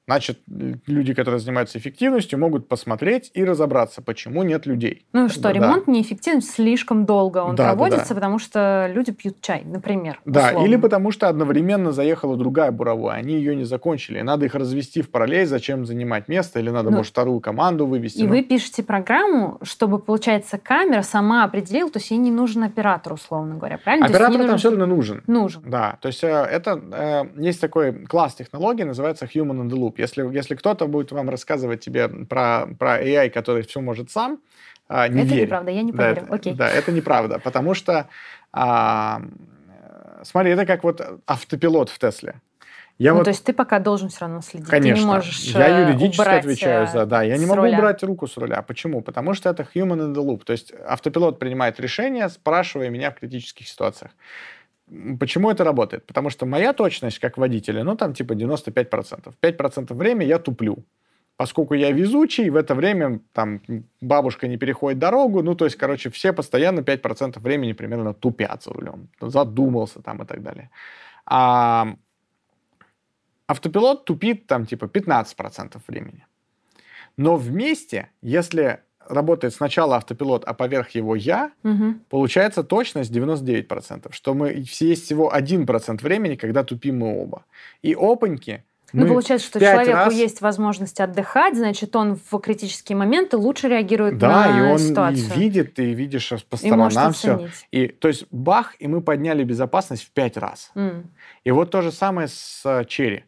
Значит, люди, которые занимаются эффективностью, могут посмотреть и разобраться, почему нет людей. Ну и что, Да. ремонт неэффективен слишком долго. Он Да, да, проводится, да. потому что люди пьют чай, например. Да, условно. или потому что одновременно заехала другая буровая, они ее не закончили. Надо их развести в параллель, зачем занимать место, или надо, Ну, может, вторую команду вывести. И Ну, вы пишете программу, чтобы, получается, камера сама определила, то есть ей не нужен оператор, условно говоря, правильно? Оператор там нужен- все равно нужен. нужен. Да, то есть э, это э, есть такой класс технологий, называется Human in the Loop. Если, если кто-то будет вам рассказывать тебе про, про AI, который все может сам, а, не это верь. неправда, я не Да, поверю. это, Окей. да, это неправда, потому что, а, э, смотри, это как вот автопилот в Тесле. Я ну, вот, то есть ты пока должен все равно следить. конечно, Ты не можешь я э, юридически убрать, отвечаю э, за, да, я не с могу руля. убрать руку с руля. Почему? Потому что это human in the loop, то есть автопилот принимает решения, спрашивая меня в критических ситуациях. Почему это работает? Потому что моя точность как водителя, ну, там типа 95%. 5% времени я туплю. Поскольку я везучий, в это время там бабушка не переходит дорогу, ну, то есть, короче, все постоянно 5% времени примерно тупят за рулем. Задумался там и так далее. А автопилот тупит там типа 15% времени. Но вместе, если работает сначала автопилот, а поверх его я, Мгм. получается точность 99%, что мы все есть всего 1% времени, когда тупим мы оба. И опаньки Ну, получается, что пять человеку раз- есть возможность отдыхать, значит, он в критические моменты лучше реагирует Да, на и он и ситуацию. видит, и видишь по И может сторонам все. оценить. И, то есть бах, и мы подняли безопасность в 5 раз. М. И вот то же самое с э, Черри.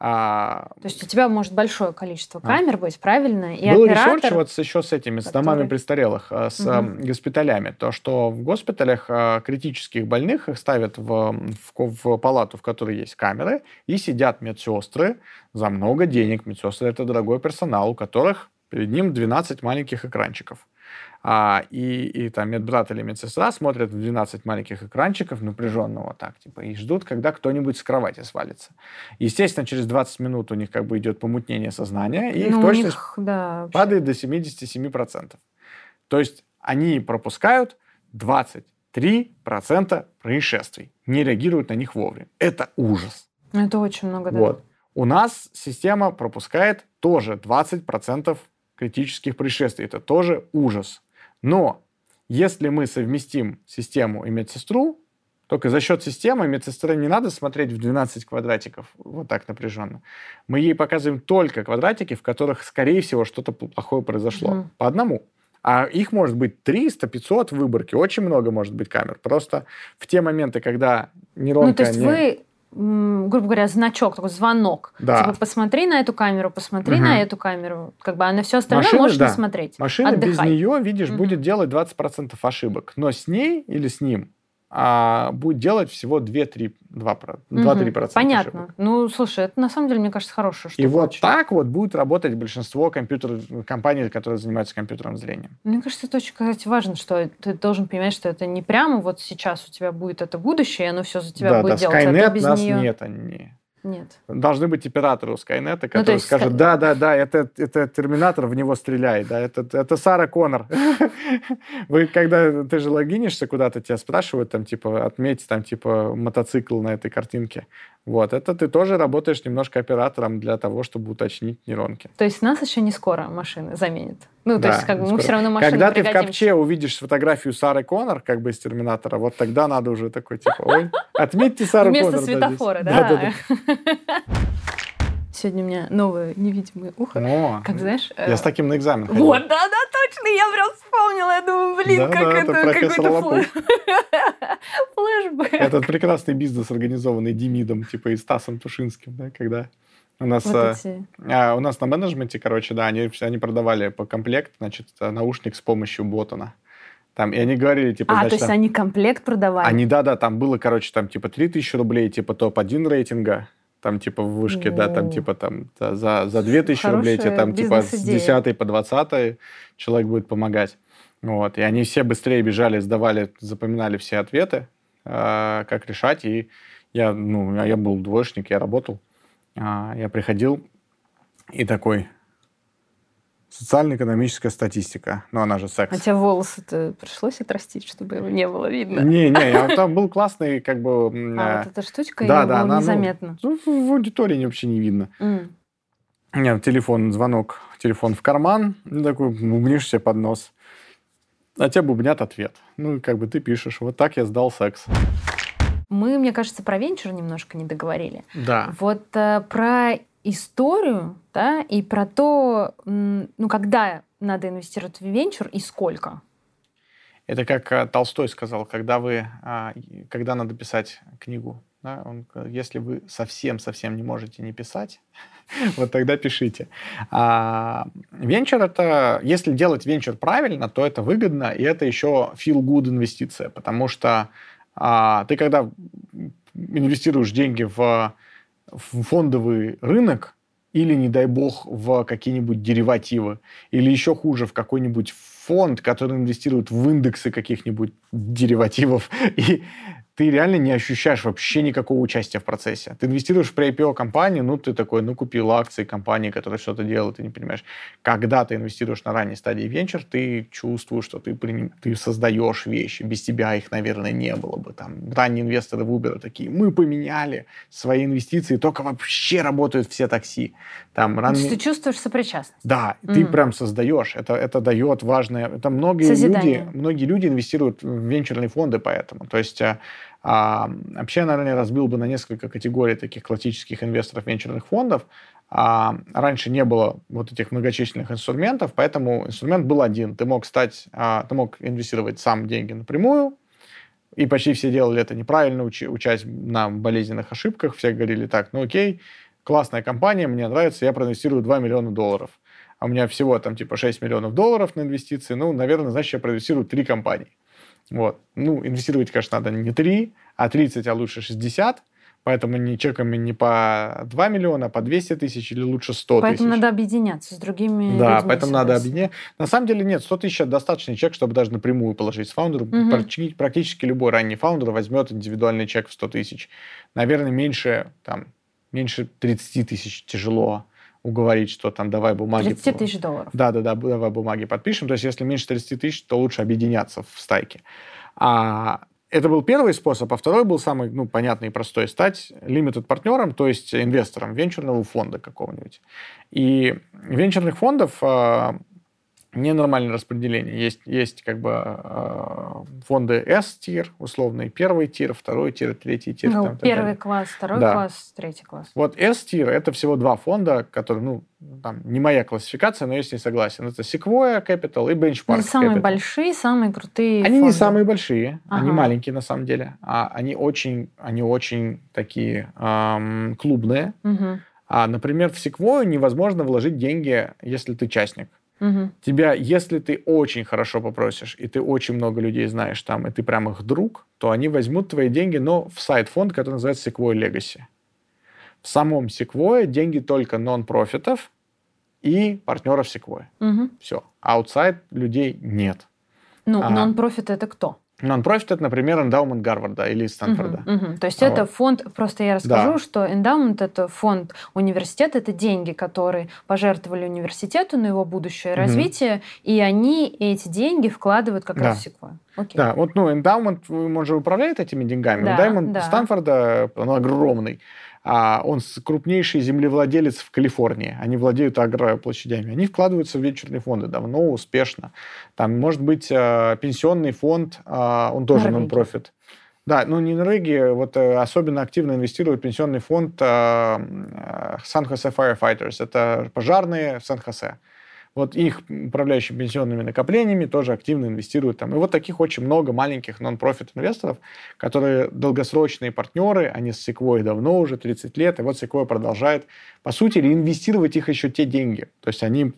А, То есть у тебя может большое количество А. камер быть, правильно? И Был оператор... research вот с- еще с этими, с который- домами престарелых, э, с Мгм. госпиталями. То, что в госпиталях э, критических больных их ставят в, в, в палату, в которой есть камеры, и сидят медсестры за много денег. Медсестры — это дорогой персонал, у которых перед ним 12 маленьких экранчиков. А, и, и там медбрат или медсестра смотрят в 12 маленьких экранчиков напряженно вот так, типа, и ждут, когда кто-нибудь с кровати свалится. Естественно, через 20 минут у них как бы идет помутнение сознания, и их Ну, точность них, да, вообще. падает до 77%. То есть они пропускают 23% происшествий, не реагируют на них вовремя. Это ужас. Это очень много, да. Вот. У нас система пропускает тоже 20% критических происшествий. Это тоже ужас. Но если мы совместим систему и медсестру, только за счет системы медсестре не надо смотреть в 12 квадратиков вот так напряженно. Мы ей показываем только квадратики, в которых, скорее всего, что-то плохое произошло. Мгм. По одному. А их может быть 300, 500 в выборке. Очень много может быть камер. Просто в те моменты, когда нейронка... Ну, то есть не- вы, грубо говоря, значок, такой звонок. Да. Типа, посмотри на эту камеру, посмотри Мгм. на эту камеру. Как бы, а на все остальное Машины, можешь да. не смотреть. Машина без Отдыхай. нее, видишь, Мгм. будет делать 20% ошибок. Но с ней или с ним а, будет делать всего 2-3%, 2%, Мгм. 2-3% Понятно. ошибок. Ну, слушай, это на самом деле, мне кажется, хорошая штука. И вот очень. так вот будет работать большинство компьютер... компаний, которые занимаются компьютерным зрением. Мне кажется, это очень, кстати, важно, что ты должен понимать, что это не прямо вот сейчас у тебя будет это будущее, и оно все за тебя да, будет да, делать. а Skynet без нас нее... нет, они... Нет. Должны быть операторы у Скайнета, которые Ну, есть скажут, Sky- да, да, да, это, это Терминатор, в него стреляй, да, это, это Сара Коннор. Вы, когда ты же логинишься куда-то, тебя спрашивают, там, типа, отметь, там, типа, мотоцикл на этой картинке. Вот, это ты тоже работаешь немножко оператором для того, чтобы уточнить нейронки. То есть нас еще не скоро машины заменят? Ну, то Да, есть как бы мы все равно машины Когда ты в капче увидишь фотографию Сары Коннор, как бы из Терминатора, вот тогда надо уже такой, типа, ой, отметьте Сару Вместо Коннор. да, светофора, да? Сегодня у меня новое невидимое ухо. О, Как знаешь? э, Я с таким на экзамен ходил. Вот, да, да, точно, я прям вспомнила. Я думаю, блин, Да, как да, это это какой-то флэш- флэшбэк. Этот прекрасный бизнес, организованный Демидом, типа и Стасом Тушинским, да, когда у нас, Вот э, эти- а, у нас на менеджменте, короче, да, они, все- они продавали по комплект, значит, э, наушник с помощью ботана. Там, и они говорили, типа, А, то значит, есть там- они комплект продавали? Они, да-да, там было, короче, там типа 3000 рублей, типа топ-1 рейтинга, там типа в вышке, да, там типа там да, за, за 2000 рублей тебе Хорошая там типа с бизнес-идея. 10 по 20 человек будет помогать. Вот. И они все быстрее бежали, сдавали, запоминали все ответы, э, как решать. И я, ну, я был двоечник, я работал. А, я приходил и такой, социально-экономическая статистика, ну она же секс. А тебе волосы-то пришлось отрастить, чтобы его не было видно? Не-не, я- там был классный, как бы... А, э, вот эта штучка, да, да, она, ну, незаметно. Ну, в аудитории вообще не видно. У меня телефон, звонок, телефон в карман, ну, такой бубнишь себе под нос. А тебе бубнят ответ. Ну, как бы ты пишешь, вот так я сдал секс. Мы, мне кажется, про венчур немножко не договорили. Да. Вот э, про историю, да, и про то, ну, когда надо инвестировать в венчур и сколько. Это как э, Толстой сказал, когда вы, а, когда надо писать книгу, да, он, если вы совсем-совсем не можете не писать, вот тогда пишите. А, венчур это, если делать венчур правильно, то это выгодно, и это еще feel good инвестиция, потому что а, ты когда инвестируешь деньги в, в фондовый рынок, или, не дай бог, в какие-нибудь деривативы, или еще хуже, в какой-нибудь фонд, который инвестирует в индексы каких-нибудь деривативов, и ты реально не ощущаешь вообще никакого участия в процессе. Ты инвестируешь в pre-IPO компанию, ну, ты такой, ну, купил акции компании, которая что-то делает, ты не понимаешь. Когда ты инвестируешь на ранней стадии венчур, ты чувствуешь, что ты, приним- ты создаешь вещи. Без тебя их, наверное, не было бы. Там ранние инвесторы в Uber такие, мы поменяли свои инвестиции, только вообще работают все такси. Там То есть ты чувствуешь сопричастность. Да, ты Мгм. прям создаешь. Это, это дает важное. Это многие Созидание. люди, многие люди инвестируют в венчурные фонды поэтому. То есть а, вообще, наверное, разбил бы на несколько категорий таких классических инвесторов венчурных фондов. А, раньше не было вот этих многочисленных инструментов, поэтому инструмент был один. Ты мог стать, а, ты мог инвестировать сам деньги напрямую, и почти все делали это неправильно, учась на болезненных ошибках. Все говорили так, ну окей, классная компания, мне нравится, я проинвестирую 2 миллиона долларов. А у меня всего там типа 6 миллионов долларов на инвестиции. Ну, наверное, значит, я проинвестирую 3 компании. Вот. Ну, инвестировать, конечно, надо не 3, а 30, а лучше 60. Поэтому не чеками не по 2 миллиона, а по 200 тысяч или лучше 100 Поэтому тысяч. надо объединяться с другими Да, поэтому надо объединять. На самом деле нет, 100 тысяч достаточный чек, чтобы даже напрямую положить с фаундеру. Мгм. Практи- Практически любой ранний фаундер возьмет индивидуальный чек в 100 тысяч. Наверное, меньше, там, меньше 30 тысяч тяжело уговорить, что там давай бумаги. 30 тысяч долларов. Да, да, да, давай бумаги подпишем. То есть, если меньше 30 тысяч, то лучше объединяться в стайке. А это был первый способ, а второй был самый ну, понятный и простой. Стать limited партнером, то есть инвестором венчурного фонда какого-нибудь. И венчурных фондов а, ненормальное распределение. Есть, есть как бы а, фонды S-тир, условный, первый тир, второй тир, третий тир. Ну, там, так первый далее. класс, второй Да. класс, третий класс. Вот S-тир это всего два фонда, которые, ну, там, не моя классификация, но я с ней согласен. Это Sequoia Capital и Benchmark самые Capital. большие, самые крутые Они не фонды. самые большие, они Ага. маленькие на самом деле, а они очень, они очень такие ам, клубные. Мгм, А, например, в Sequoia невозможно вложить деньги, если ты частник. Мгм. Тебя, если ты очень хорошо попросишь, и ты очень много людей знаешь там, и ты прям их друг, то они возьмут твои деньги, но в сайт-фонд, который называется Sequoia Legacy. В самом Sequoia деньги только нон-профитов и партнеров Sequoia. Мгм. Все. Outside людей нет. Ну, А. non-profit это кто? Non-profit это, например, эндаумент Гарварда или Стэнфорда. Мгм, мгм. То есть А это вот. фонд, просто я расскажу, Да. что эндаумент это фонд университета, это деньги, которые пожертвовали университету на его будущее Мгм. развитие, и они эти деньги вкладывают как Да. раз в Sequoia. Окей. Да, вот, ну, эндаумент, он же управляет этими деньгами. Да, эндаумент да. Стэнфорда, он огромный. А он крупнейший землевладелец в Калифорнии. Они владеют агроплощадями. Они вкладываются в венчурные фонды давно, успешно. Там может быть э, пенсионный фонд, э, он тоже нон-профит. Да, ну не Норвегия, вот э, особенно активно инвестирует пенсионный фонд Сан-Хосе Firefighters. Это пожарные в Сан-Хосе. Вот их управляющие пенсионными накоплениями тоже активно инвестируют там. И вот таких очень много маленьких нон-профит инвесторов, которые долгосрочные партнеры, они с Sequoia давно уже, 30 лет, и вот Sequoia продолжает, по сути, реинвестировать их еще те деньги. То есть они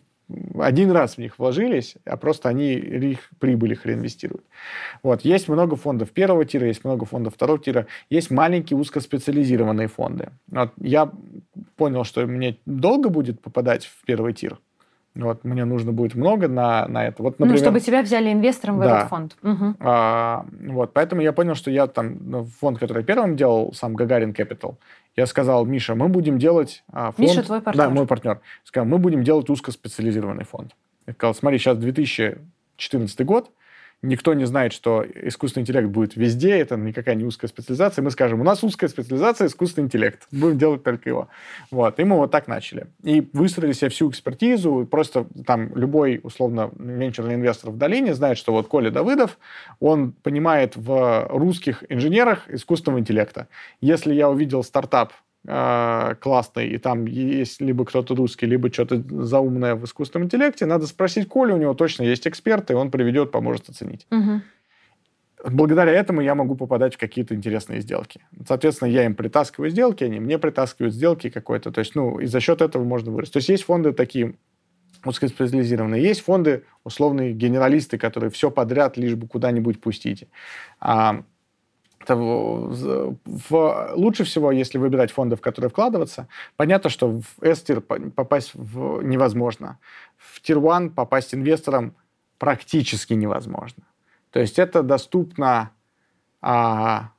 один раз в них вложились, а просто они их прибыль их реинвестируют. Вот. Есть много фондов первого тира, есть много фондов второго тира, есть маленькие узкоспециализированные фонды. Вот. Я понял, что мне долго будет попадать в первый тир, вот, мне нужно будет много на, на это. Вот, например, ну, чтобы тебя взяли инвестором в да. этот фонд. Угу. А, вот, поэтому я понял, что я там, ну, фонд, который первым делал, сам Гагарин Capital, я сказал, Миша, мы будем делать а, фонд... Миша твой партнер. Да, мой партнер. Сказал, мы будем делать узкоспециализированный фонд. Я сказал, смотри, сейчас 2014 год, никто не знает, что искусственный интеллект будет везде, это никакая не узкая специализация. Мы скажем, у нас узкая специализация искусственный интеллект, будем делать только его. Вот, и мы вот так начали. И выстроили себе всю экспертизу, просто там любой, условно, венчурный инвестор в долине знает, что вот Коля Давыдов, он понимает в русских инженерах искусственного интеллекта. Если я увидел стартап классный, и там есть либо кто-то русский, либо что-то заумное в искусственном интеллекте, надо спросить Колю, у него точно есть эксперты, он приведет, поможет оценить. Угу. Благодаря этому я могу попадать в какие-то интересные сделки. Соответственно, я им притаскиваю сделки, они мне притаскивают сделки какой-то. То есть, ну, и за счет этого можно вырасти. То есть, есть фонды такие узкоспециализированные. Есть фонды, условные генералисты, которые все подряд лишь бы куда-нибудь пустите. А, в, в, лучше всего, если выбирать фонды, в которые вкладываться, понятно, что в S-тир попасть в, невозможно. В Tier 1 попасть инвестором практически невозможно. То есть это доступно а,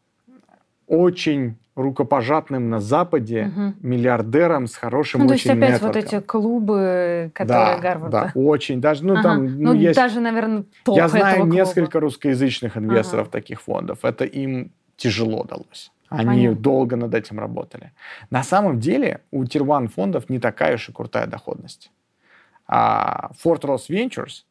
очень рукопожатным на Западе угу. миллиардерам с хорошим ну, то есть опять нетворком. вот эти клубы, которые да, Гарвард. Да, очень. Даже, ну, ага. там, ну, ну есть... даже, наверное, топ Я знаю этого несколько русскоязычных инвесторов ага. таких фондов. Это им тяжело далось. Они Понятно. долго над этим работали. На самом деле у 1 фондов не такая уж и крутая доходность. А Fort Ross Ventures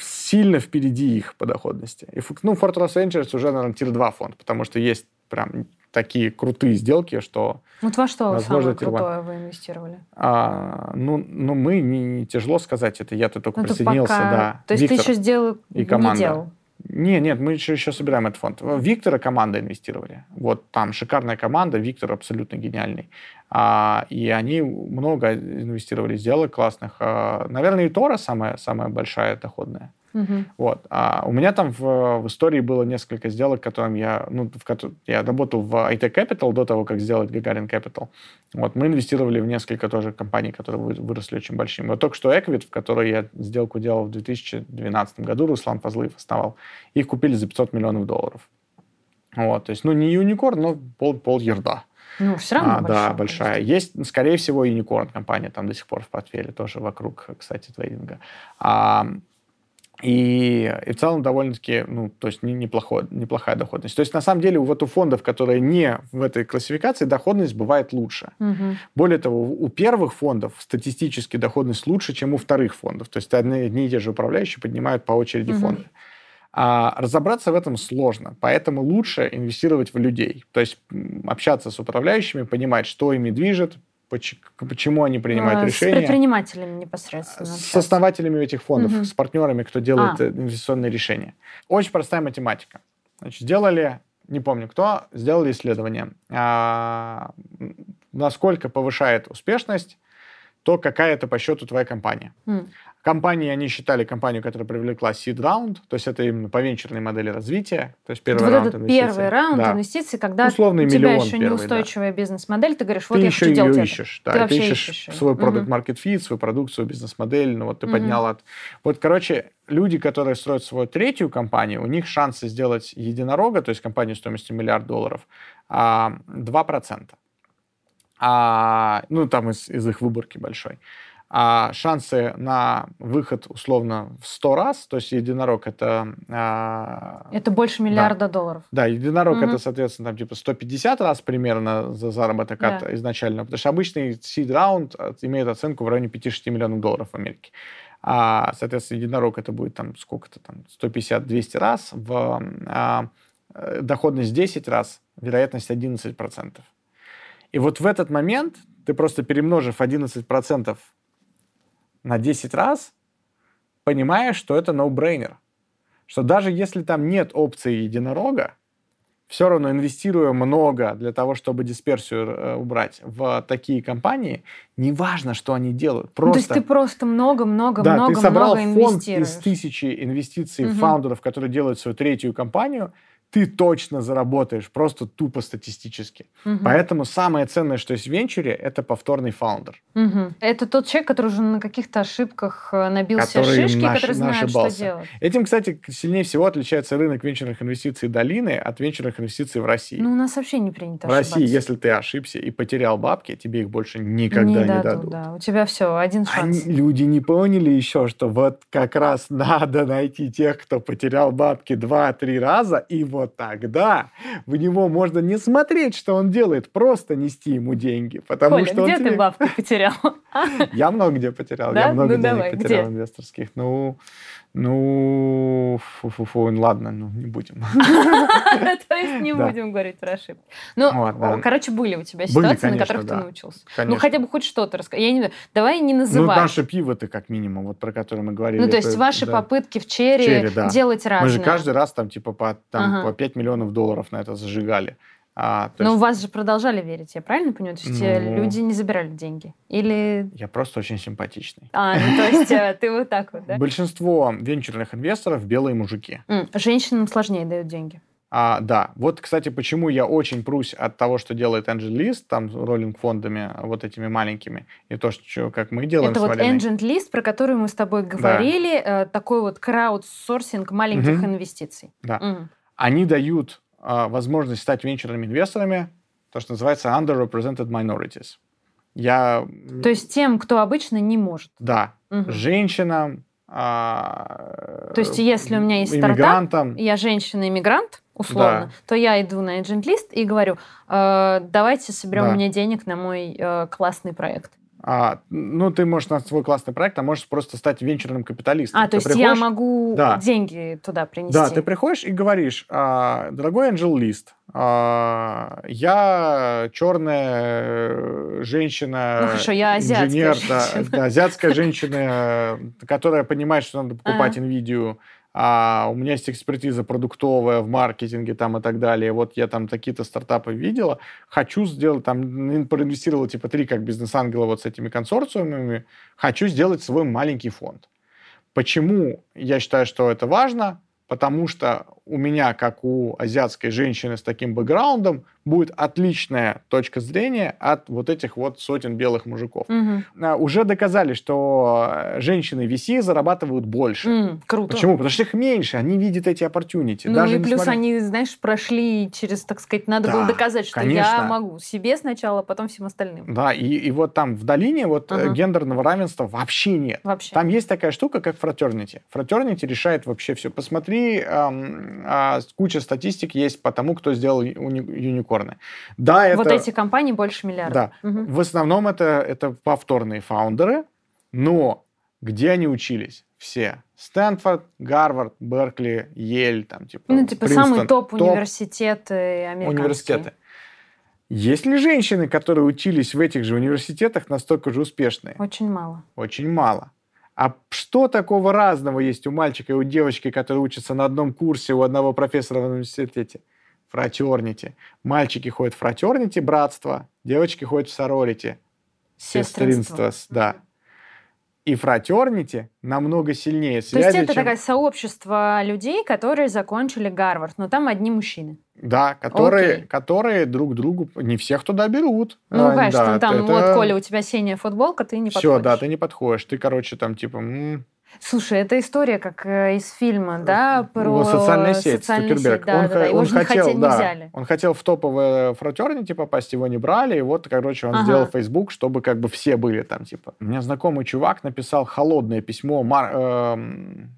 сильно впереди их по доходности. И, ну, Fort Ross Ventures уже, наверное, Tier 2 фонд, потому что есть прям такие крутые сделки, что... Вот во что возможно, самое крутое вы инвестировали? А, ну, ну, мы, не, не тяжело сказать, это я-то только ну, присоединился, пока... да. То есть Виктор ты еще сделал, и команда. не делал? Нет, нет, мы еще, еще собираем этот фонд. Виктора команда инвестировали. Вот там шикарная команда, Виктор абсолютно гениальный. А, и они много инвестировали, сделали классных. А, наверное, и Тора самая, самая большая доходная. Угу. Вот. А у меня там в, в истории было несколько сделок, которым я, ну, в которых я работал в IT Capital до того, как сделать Gagarin Capital. Вот. Мы инвестировали в несколько тоже компаний, которые выросли очень большими. Вот только что Equid, в которой я сделку делал в 2012 году, Руслан Фазлыев основал, их купили за 500 миллионов долларов. Вот. То есть, ну, не юникорн, но пол, пол ерда. Ну, все равно а, большая. Да, большая. Есть, скорее всего, юникорн компания там до сих пор в портфеле, тоже вокруг, кстати, трейдинга. А, и, и в целом довольно-таки, ну, то есть неплохой, неплохая доходность. То есть на самом деле вот у фондов, которые не в этой классификации, доходность бывает лучше. Угу. Более того, у первых фондов статистически доходность лучше, чем у вторых фондов. То есть одни, одни и те же управляющие поднимают по очереди угу. фонды. А разобраться в этом сложно, поэтому лучше инвестировать в людей. То есть общаться с управляющими, понимать, что ими движет, почему они принимают а, решения. С предпринимателями непосредственно. С основателями этих фондов, угу. с партнерами, кто делает а. инвестиционные решения. Очень простая математика. Значит, сделали, не помню кто, сделали исследование, а, насколько повышает успешность то какая это по счету твоя компания. Mm. Компании, они считали компанию, которая привлекла seed round, то есть это именно по венчурной модели развития, то есть первый вот раунд этот инвестиций. первый раунд да. инвестиций, когда Условный у тебя еще неустойчивая да. бизнес-модель, ты говоришь, вот ты я еще хочу делать ищешь, это. Да, ты, ты ищешь, ищешь свой продукт market fit, свою продукцию, бизнес-модель, ну вот ты угу. поднял от... Вот, короче, люди, которые строят свою третью компанию, у них шансы сделать единорога, то есть компанию стоимостью миллиард долларов, 2%. А, ну, там из, из их выборки большой. А шансы на выход условно в 100 раз, то есть единорог это... А, это больше миллиарда да. долларов. Да, единорог угу. это, соответственно, там типа 150 раз примерно за заработок да. от изначально. Потому что обычный seed раунд э, имеет оценку в районе 5-6 миллионов долларов в Америке. А, соответственно, единорог это будет там сколько-то там, 150-200 раз. В а, э, доходность 10 раз, вероятность 11%. И вот в этот момент ты просто перемножив 11% на 10 раз, понимаешь, что это no-brainer. Что даже если там нет опции единорога, все равно инвестируя много для того, чтобы дисперсию э, убрать в такие компании, неважно, что они делают. Просто, ну, то есть ты просто много-много-много да, много, ты собрал много фонд из тысячи инвестиций угу. фаундеров, которые делают свою третью компанию, ты точно заработаешь, просто тупо статистически. Угу. Поэтому самое ценное, что есть в венчуре, это повторный фаундер. Угу. Это тот человек, который уже на каких-то ошибках э, набил который себе шишки, наш, который знает, что делать. Этим, кстати, сильнее всего отличается рынок венчурных инвестиций долины от венчурных инвестиций в России. Ну, у нас вообще не принято В ошибаться. России, если ты ошибся и потерял бабки, тебе их больше никогда не, не дадут. дадут. Да. У тебя все, один шанс. Они, люди не поняли еще, что вот как раз надо найти тех, кто потерял бабки два-три раза, и вот тогда в него можно не смотреть, что он делает, просто нести ему деньги. Потому Коля, что где тебе... ты бабки потерял? Я много где потерял. Да? Я много ну, денег давай, потерял где? инвесторских. Ну, ну, фу-фу-фу, ладно, ну, не будем. То есть не будем говорить про ошибки. Ну, короче, были у тебя ситуации, на которых ты научился. Ну, хотя бы хоть что-то рассказать. Я не Давай не называй. Ну, наше пиво ты как минимум, вот про которое мы говорили. Ну, то есть ваши попытки в черри делать разные. Мы же каждый раз там типа по 5 миллионов долларов на это зажигали. А, Но есть... вас же продолжали верить, я правильно понимаю? То есть ну... люди не забирали деньги? Или... Я просто очень симпатичный. А, ну то есть э, ты вот так вот, да? Большинство венчурных инвесторов белые мужики. Женщинам сложнее дают деньги. А, да, вот, кстати, почему я очень прусь от того, что делает Angel List, там, роллинг фондами вот этими маленькими, и то, что, как мы делаем Это вот Angel List, про который мы с тобой говорили, да. Э, такой вот краудсорсинг маленьких угу. инвестиций. Да. Угу. Они дают возможность стать венчурными инвесторами, то, что называется underrepresented minorities. Я... То есть тем, кто обычно не может. Да. Угу. Женщинам, а... То есть если у меня есть стартап, я женщина-иммигрант, условно, да. то я иду на agent лист и говорю, э, давайте соберем да. мне денег на мой э, классный проект. А, ну, ты можешь на свой классный проект, а можешь просто стать венчурным капиталистом. А, то есть я могу да. деньги туда принести. Да, ты приходишь и говоришь, а, дорогой Angel List, а, я черная э, женщина, ну, хорошо, я азиатская инженер, женщина. Да, да, азиатская женщина, которая понимает, что надо покупать. NVIDIA, а у меня есть экспертиза продуктовая в маркетинге там и так далее, вот я там такие-то стартапы видела, хочу сделать, там, проинвестировала типа три как бизнес-ангела вот с этими консорциумами, хочу сделать свой маленький фонд. Почему я считаю, что это важно? Потому что у меня, как у азиатской женщины с таким бэкграундом, будет отличная точка зрения от вот этих вот сотен белых мужиков. Угу. Уже доказали, что женщины VC зарабатывают больше. Mm, круто. Почему? Потому что их меньше, они видят эти opportunity. Ну Даже и плюс несмотря... они, знаешь, прошли через, так сказать, надо да, было доказать, что конечно. я могу себе сначала, а потом всем остальным. Да, и, и вот там в долине вот uh гендерного равенства вообще нет. Вообще. Там есть такая штука, как фратернити. Фратернити решает вообще все. Посмотри, эм, э, куча статистик есть по тому, кто сделал юникорн юникорны. Да, это... Вот эти компании больше миллиарда. Да. Угу. В основном это, это повторные фаундеры, но где они учились? Все. Стэнфорд, Гарвард, Беркли, Ель, там типа Ну, типа Принстон, самые топ-университеты американские. Университеты. Есть ли женщины, которые учились в этих же университетах, настолько же успешные? Очень мало. Очень мало. А что такого разного есть у мальчика и у девочки, которые учатся на одном курсе у одного профессора в университете? фратернити. Мальчики ходят в фратернити, братство, девочки ходят в сорорити, сестринство. Да. И фратернити намного сильнее. То есть это чем... такое сообщество людей, которые закончили Гарвард, но там одни мужчины. Да, которые, Окей. которые друг другу, не всех туда берут. Ну, а, конечно, да, там, это... вот, Коля, у тебя синяя футболка, ты не подходишь. Все, да, ты не подходишь. Ты, короче, там, типа, м- Слушай, это история как э, из фильма, да, про Его социальная сеть, Цукерберг. сеть. Да, он, да, да. Его он хотел, хотели, да, взяли. он хотел в топовое фратернити попасть, его не брали, и вот, короче, он Ага. сделал Facebook, чтобы как бы все были там, типа. У меня знакомый чувак написал холодное письмо, Мар- эм,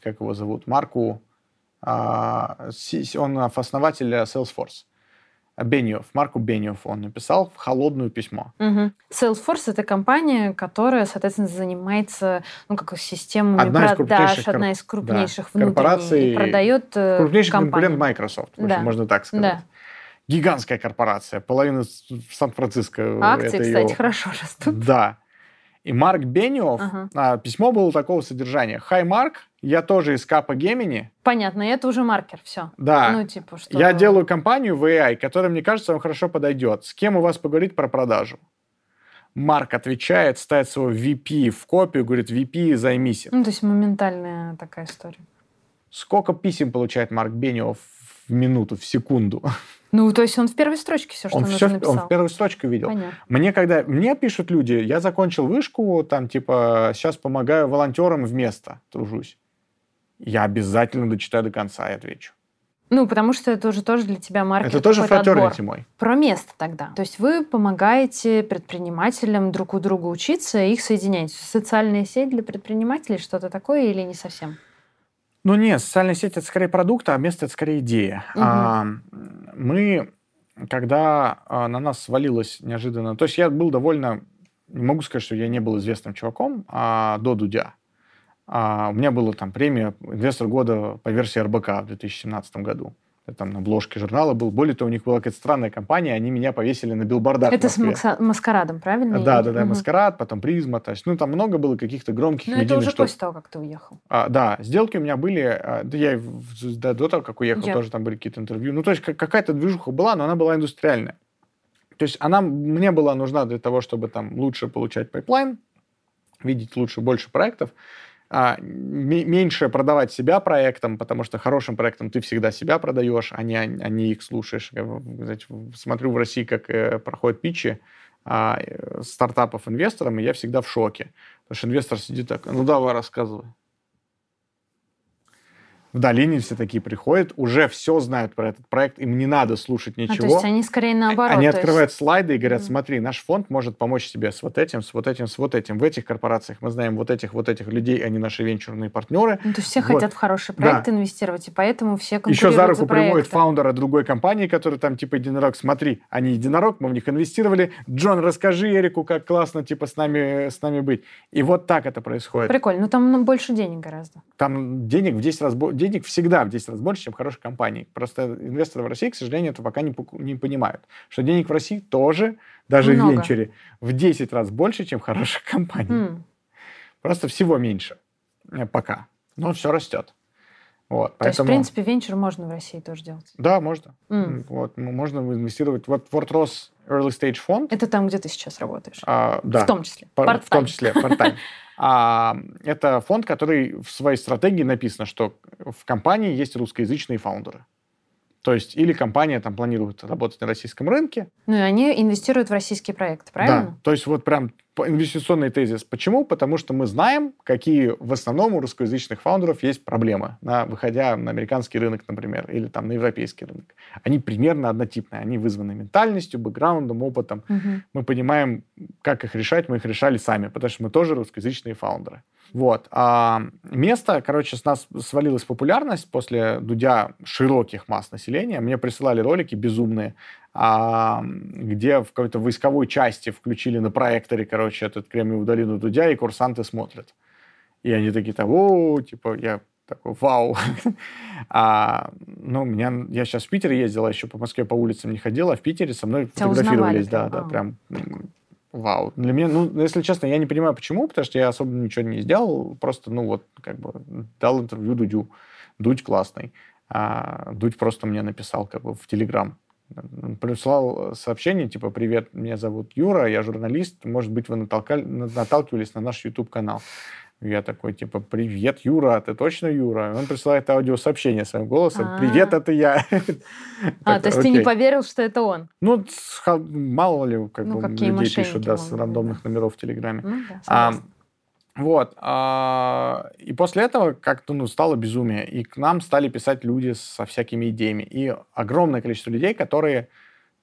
как его зовут, Марку, а, си- он основатель Salesforce. Бениев, Марку Бениев он написал холодное письмо. Мгм. Salesforce это компания, которая, соответственно, занимается, ну, как системами Одна из продаж, кор- одна из крупнейших да, корпораций, продает э, Крупнейший компании. конкурент Microsoft, в общем, Да. можно так сказать. Да. Гигантская корпорация, половина в Сан-Франциско. Акции, кстати, её- хорошо растут. Да. И Марк Бениов, Ага. а, письмо было такого содержания. «Хай, Марк, я тоже из Капа Гемини. Понятно, и это уже маркер, все. Да, Ну, типа, что... я делаю компанию в AI, которая, мне кажется, вам хорошо подойдет. С кем у вас поговорить про продажу?» Марк отвечает, ставит своего VP в копию, говорит, VP, займись. им». Ну, то есть моментальная такая история. Сколько писем получает Марк Бениов в минуту, в секунду? Ну, то есть он в первой строчке все, что он, нужно все, написал. он в первую строчку видел. Понятно. Мне когда мне пишут люди, я закончил вышку, там типа сейчас помогаю волонтерам вместо тружусь. Я обязательно дочитаю до конца и отвечу. Ну, потому что это уже тоже для тебя маркер. Это тоже фратернити мой. Про место тогда. То есть вы помогаете предпринимателям друг у друга учиться, и их соединяете. Социальная сеть для предпринимателей что-то такое или не совсем? Ну нет, социальная сеть это скорее продукт, а место это скорее идея. Мгм. А, мы, когда а, на нас свалилось неожиданно, то есть я был довольно, не могу сказать, что я не был известным чуваком а, до Дудя. А, у меня была там премия «Инвестор года» по версии РБК в 2017 году. Там на обложке журнала был. Более того, у них была какая-то странная компания, они меня повесили на билбордах это с маскарадом, правильно? Да, да, да, Мгм. маскарад, потом призма, то есть, ну, там много было каких-то громких Но это медийных уже штук. после того, как ты уехал. А, да, сделки у меня были, а, да я да, до того, как уехал, Я- тоже там были какие-то интервью. Ну, то есть как- какая-то движуха была, но она была индустриальная. То есть она мне была нужна для того, чтобы там лучше получать pipeline, видеть лучше, больше проектов, а, ме- меньше продавать себя проектам, потому что хорошим проектом ты всегда себя продаешь, а не, а не их слушаешь. Я, знаете, смотрю в России, как э, проходят питчи а, э, стартапов инвесторам, и я всегда в шоке. Потому что инвестор сидит так, ну давай рассказывай. В долине все такие приходят, уже все знают про этот проект, им не надо слушать А, ничего. то есть они скорее наоборот. Они то есть- открывают слайды и говорят, смотри, наш фонд может помочь тебе с вот этим, с вот этим, с вот этим. В этих корпорациях мы знаем вот этих, вот этих людей, они наши венчурные партнеры. Ну, то есть все Вот. хотят в хороший проект инвестировать, и поэтому все Еще конкурируют за руку за приводит фаундера другой компании, который там типа единорог. Смотри, они единорог, мы в них инвестировали. Джон, расскажи Эрику, как классно типа с нами, с нами быть. И вот так это происходит. Прикольно. Ну, там ну, больше денег гораздо. Там денег в 10 раз бо- денег всегда в 10 раз больше, чем в хорошей компании. Просто инвесторы в России, к сожалению, это пока не, не понимают. Что денег в России тоже, даже Много. в венчуре, в 10 раз больше, чем хороших компаниях. М. Просто всего меньше э, пока. Но все растет. Вот, То есть, в поэтому... принципе, венчур можно в России тоже делать. Да, можно. М. Вот, можно инвестировать. Вот Fort Ross Early Stage фонд. Это там, где ты сейчас работаешь. а, да, В том числе. Пар- в том числе part-time. А, это фонд, который в своей стратегии написано, что в компании есть русскоязычные фаундеры. То есть или компания там планирует работать на российском рынке. Ну, и они инвестируют в российские проекты, Да. правильно? То есть вот прям инвестиционный тезис. Почему? Потому что мы знаем, какие в основном у русскоязычных фаундеров есть проблемы, на, выходя на американский рынок, например, или там на европейский рынок. Они примерно однотипные. Они вызваны ментальностью, бэкграундом, опытом. Мгм. мы понимаем, как их решать, мы их решали сами, потому что мы тоже русскоязычные фаундеры. Вот. А место, короче, с нас свалилась популярность после Дудя широких масс населения. Мне присылали ролики безумные, а, где в какой-то войсковой части включили на проекторе, короче, этот Кремниевую долину Дудя, и курсанты смотрят. И они такие, там, о, типа, я такой, вау. А, ну, меня, я сейчас в Питере ездил, а еще по Москве по улицам не ходил, а в Питере со мной Тебя фотографировались. узнавали Да, прям, да, прям вау. Для меня, ну, если честно, я не понимаю, почему, потому что я особо ничего не сделал, просто, ну, вот, как бы, дал интервью Дудю. Дудь классный. А Дудь просто мне написал, как бы, в Телеграм. Прислал сообщение, типа, привет, меня зовут Юра, я журналист, может быть, вы натолкали- наталкивались на наш YouTube-канал. Я такой, типа, привет, Юра, ты точно Юра? Он присылает аудиосообщение своим голосом, А. привет, это я. А, то есть ты не поверил, что это он? Ну, мало ли, как Ну, бы, людей пишут, да, с рандомных номеров в Телеграме. Ну, А. Вот. а, И после этого как-то ну, стало безумие. И к нам стали писать люди со всякими идеями. И огромное количество людей, которые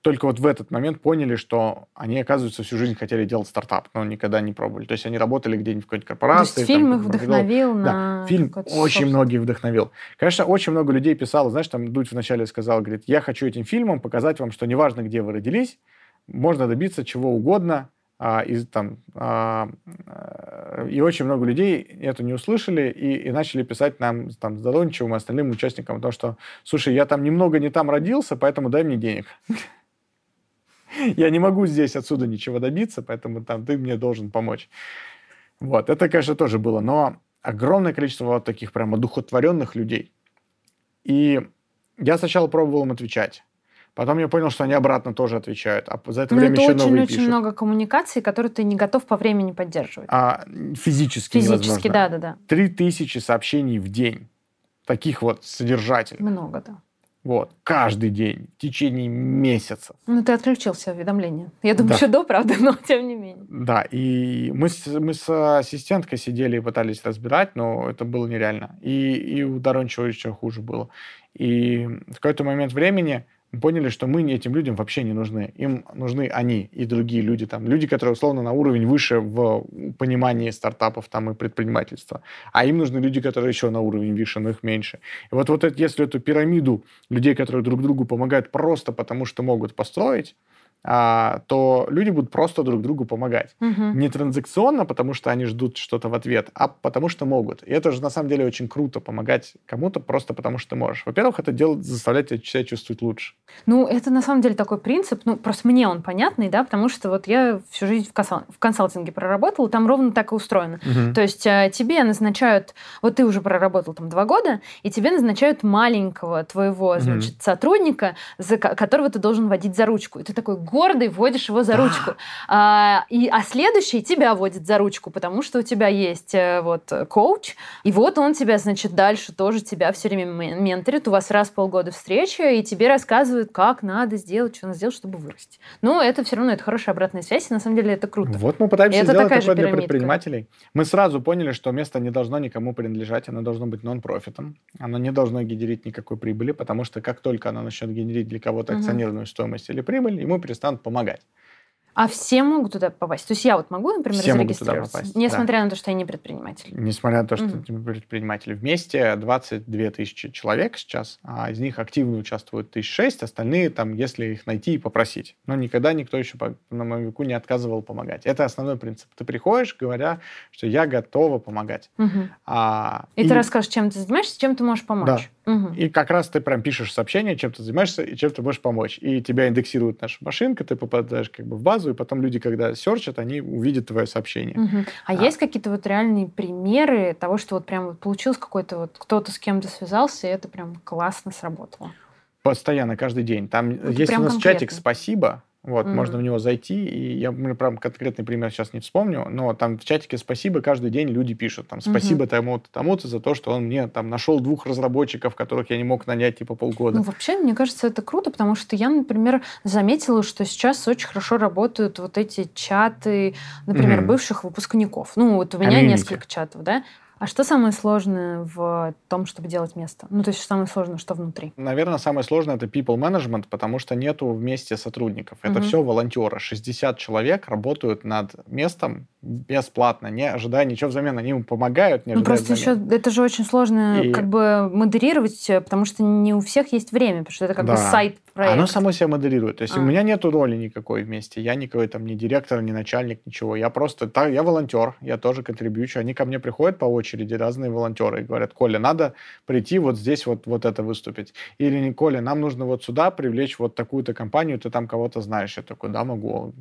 только вот в этот момент поняли, что они, оказывается, всю жизнь хотели делать стартап, но никогда не пробовали. То есть они работали где-нибудь в какой-нибудь корпорации. То есть фильм там, их вдохновил Да, на... фильм какое-то очень собственное- многих вдохновил. Конечно, очень много людей писало, знаешь, там Дудь вначале сказал, говорит, я хочу этим фильмом показать вам, что неважно, где вы родились, можно добиться чего угодно, а, из, там, а, э, и очень много людей это не услышали и, и начали писать нам, там, Задончевым и остальным участникам, то, что, слушай, я там немного не там родился, поэтому дай мне денег. Я не могу здесь отсюда ничего добиться, поэтому там ты мне должен помочь. Вот, это, конечно, тоже было, но огромное количество вот таких прям одухотворенных людей. И я сначала пробовал им отвечать. Потом я понял, что они обратно тоже отвечают. А за это Ну, время это еще очень-очень новые пишут. много коммуникаций, которые ты не готов по времени поддерживать. А физически, Физически, да-да-да. Три тысячи сообщений в день. Таких вот содержательных. Много, да. Вот. Каждый день. В течение месяца. Ну, ты отключил все уведомления. Я думаю, Да. еще до, правда, но тем не менее. Да, и мы с, мы с ассистенткой сидели и пытались разбирать, но это было нереально. И, и у Дорончева еще хуже было. И в какой-то момент времени поняли, что мы этим людям вообще не нужны. Им нужны они и другие люди. Там, люди, которые условно на уровень выше в понимании стартапов там, и предпринимательства. А им нужны люди, которые еще на уровень выше, но их меньше. И вот, вот это, если эту пирамиду людей, которые друг другу помогают просто потому, что могут построить, то люди будут просто друг другу помогать. Мгм. Не транзакционно, потому что они ждут что-то в ответ, а потому что могут. И это же на самом деле очень круто помогать кому-то просто потому что ты можешь. Во-первых, это делает, заставляет тебя себя чувствовать лучше. Ну, это на самом деле такой принцип, ну, просто мне он понятный, да, потому что вот я всю жизнь в, консал- в консалтинге проработала, там ровно так и устроено. То есть э, тебе назначают, вот ты уже проработал там два года, и тебе назначают маленького твоего, значит, сотрудника, за ко- которого ты должен водить за ручку. И ты такой гордый водишь его за Да. ручку. А, и, а следующий тебя водит за ручку, потому что у тебя есть э, вот коуч, и вот он тебя, значит, дальше тоже тебя все время мен- менторит. У вас раз в полгода встреча, и тебе рассказывают, как надо сделать, что надо сделать, чтобы вырасти. Но это все равно это хорошая обратная связь, и на самом деле это круто. Вот мы пытаемся Это сделать такая такое для предпринимателей. Мы сразу поняли, что место не должно никому принадлежать, оно должно быть нон-профитом, оно не должно генерить никакой прибыли, потому что как только оно начнет генерить для кого-то акционерную стоимость или прибыль, ему перестанут помогать. А все могут туда попасть? То есть я вот могу, например, Все могут туда зарегистрироваться, попасть, несмотря на то, что я не предприниматель? Несмотря на то, что Мгм. эти предприниматели вместе 22 тысячи человек сейчас, а из них активно участвуют тысяч шесть, остальные там, если их найти и попросить. Но никогда никто еще по, на моем веку не отказывал помогать. Это основной принцип. Ты приходишь, говоря, что я готова помогать. Мгм. А, И, ты расскажешь, чем ты занимаешься, чем ты можешь помочь. Мгм. И как раз ты прям пишешь сообщение, чем ты занимаешься и чем ты можешь помочь. И тебя индексирует наша машинка, ты попадаешь как бы в базу, и потом люди, когда серчат, они увидят твое сообщение. Мгм. А, А. есть какие-то вот реальные примеры того, что вот прям вот получилось какой-то вот кто-то с кем-то связался, и это прям классно сработало? Постоянно, каждый день. Там Это есть у нас конкретно. чатик «Спасибо», вот, Мгм. можно в него зайти, и я ну, прям конкретный пример сейчас не вспомню, но там в чатике «Спасибо» каждый день люди пишут, там, «Спасибо тому-то, тому-то за то, что он мне там нашел двух разработчиков, которых я не мог нанять типа полгода». Ну, вообще, мне кажется, это круто, потому что я, например, заметила, что сейчас очень хорошо работают вот эти чаты, например, Мгм. бывших выпускников. Ну, вот у меня Комьюнити. несколько чатов, да? А что самое сложное в том, чтобы делать место? Ну, то есть самое сложное, что внутри? Наверное, самое сложное это people management, потому что нету вместе сотрудников. Это Мгм. все волонтеры. 60 человек работают над местом бесплатно, не ожидая ничего взамен. Они ему помогают, не Ну, просто еще взамен. это же очень сложно И- как бы модерировать, э, потому что не у всех есть время, потому что это как бы Да. сайт проект. Оно само себя модерирует. То есть А. у меня нету роли никакой вместе. Я никакой там не директор, не начальник, ничего. Я просто, та- я волонтер, я тоже контрибьючу. Они ко мне приходят по очереди, разные волонтеры, и говорят, Коля, надо прийти вот здесь вот, вот это выступить. Или не, Коля, нам нужно вот сюда привлечь вот такую-то компанию, ты там кого-то знаешь. Я такой, да, могу.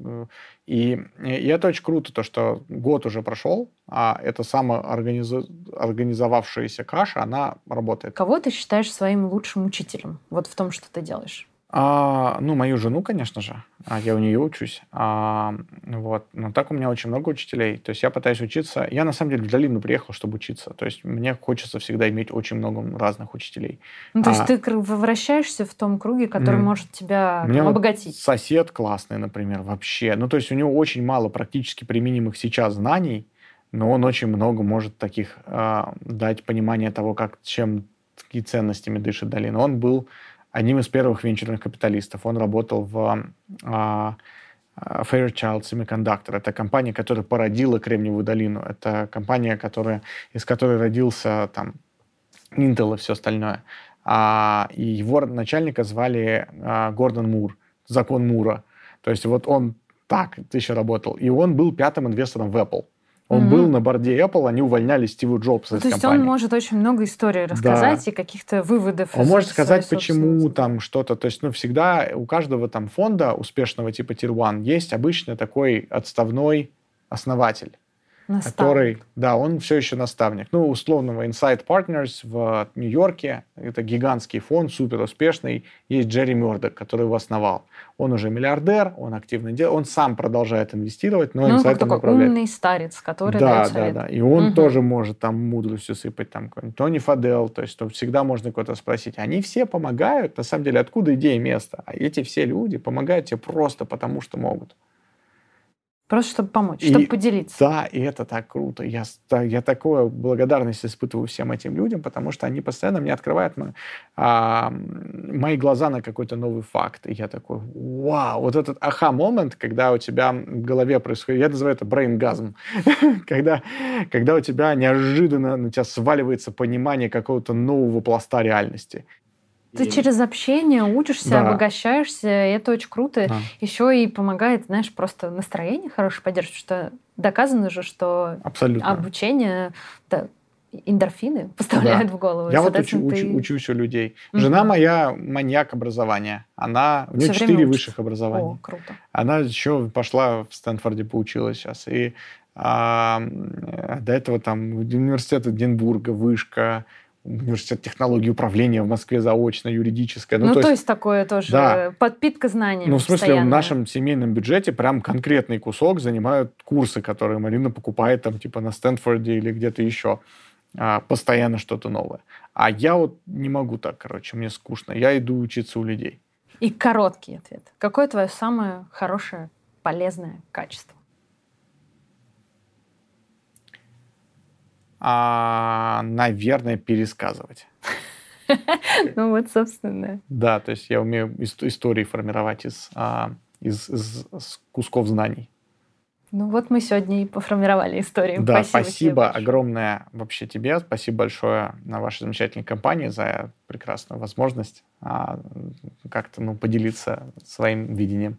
И, и это очень круто, то, что год уже прошел, а эта самая организа- организовавшаяся каша, она работает. Кого ты считаешь своим лучшим учителем вот в том, что ты делаешь? А, ну, мою жену, конечно же. А, я у нее учусь. А, вот. Но так у меня очень много учителей. То есть я пытаюсь учиться. Я, на самом деле, в долину приехал, чтобы учиться. То есть мне хочется всегда иметь очень много разных учителей. Ну, то есть А. ты вращаешься в том круге, который Мгм. может тебя Мне там, вот обогатить. Сосед классный, например, вообще. Ну, то есть у него очень мало практически применимых сейчас знаний, но он очень много может таких э, дать понимание того, как, чем, какие ценностями дышит долина. Он был одним из первых венчурных капиталистов. Он работал в э, Fairchild Semiconductor. Это компания, которая породила Кремниевую долину. Это компания, которая, из которой родился там Intel и все остальное. А, и его начальника звали а, Гордон Мур, закон Мура. То есть вот он так еще работал. И он был пятым инвестором в Apple. Он mm-hmm. был на борде Apple, они увольняли Стива Джобса ну, из То есть он может очень много историй рассказать да. и каких-то выводов. Он может сказать, почему там что-то. То есть, ну, всегда у каждого там фонда успешного типа Tier One есть обычно такой отставной основатель. Наставник. который, да, он все еще наставник. Ну, условного Insight Partners в Нью-Йорке, это гигантский фонд, супер успешный, есть Джерри Мёрдок, который его основал. Он уже миллиардер, он активно делает, он сам продолжает инвестировать, но ну, Insight такой управляет. умный старец, который да, дает совет. Да, да, и он угу. тоже может там мудростью сыпать, там, Тони Фадел, то есть то всегда можно кого-то спросить. Они все помогают, на самом деле, откуда идея места? А эти все люди помогают тебе просто потому, что могут. Просто чтобы помочь, и, чтобы поделиться. Да, и это так круто. Я, я такую благодарность испытываю всем этим людям, потому что они постоянно мне открывают мои, а, мои глаза на какой-то новый факт. И я такой, вау, вот этот аха-момент, когда у тебя в голове происходит, я называю это брейнгазм, когда, когда у тебя неожиданно на тебя сваливается понимание какого-то нового пласта реальности. Ты и... через общение учишься, да. обогащаешься, и это очень круто. Да. Еще и помогает, знаешь, просто настроение хорошее поддерживать, что доказано же, что Абсолютно. обучение да, эндорфины поставляют да. в голову. Я вот учу, ты... учу, учусь у людей. Mm-hmm. Жена моя маньяк образования. Она, у нее четыре высших образования. О, круто. Она еще пошла в Стэнфорде, поучилась сейчас. И а, до этого там университет Эдинбурга, вышка, университет технологии управления в Москве заочно, юридическое. Ну, ну то, то есть, есть такое тоже, да. подпитка знаний. Ну, в смысле, в нашем семейном бюджете прям конкретный кусок занимают курсы, которые Марина покупает там типа на Стэнфорде или где-то еще. А, постоянно что-то новое. А я вот не могу так, короче, мне скучно. Я иду учиться у людей. И короткий ответ. Какое твое самое хорошее, полезное качество? А, наверное, пересказывать. Ну вот, собственно. Да, то есть я умею истории формировать из, а, из, из, из кусков знаний. Ну вот мы сегодня и поформировали историю. Да, спасибо, спасибо огромное вообще тебе. Спасибо большое на вашей замечательной компании за прекрасную возможность а, как-то ну, поделиться своим видением.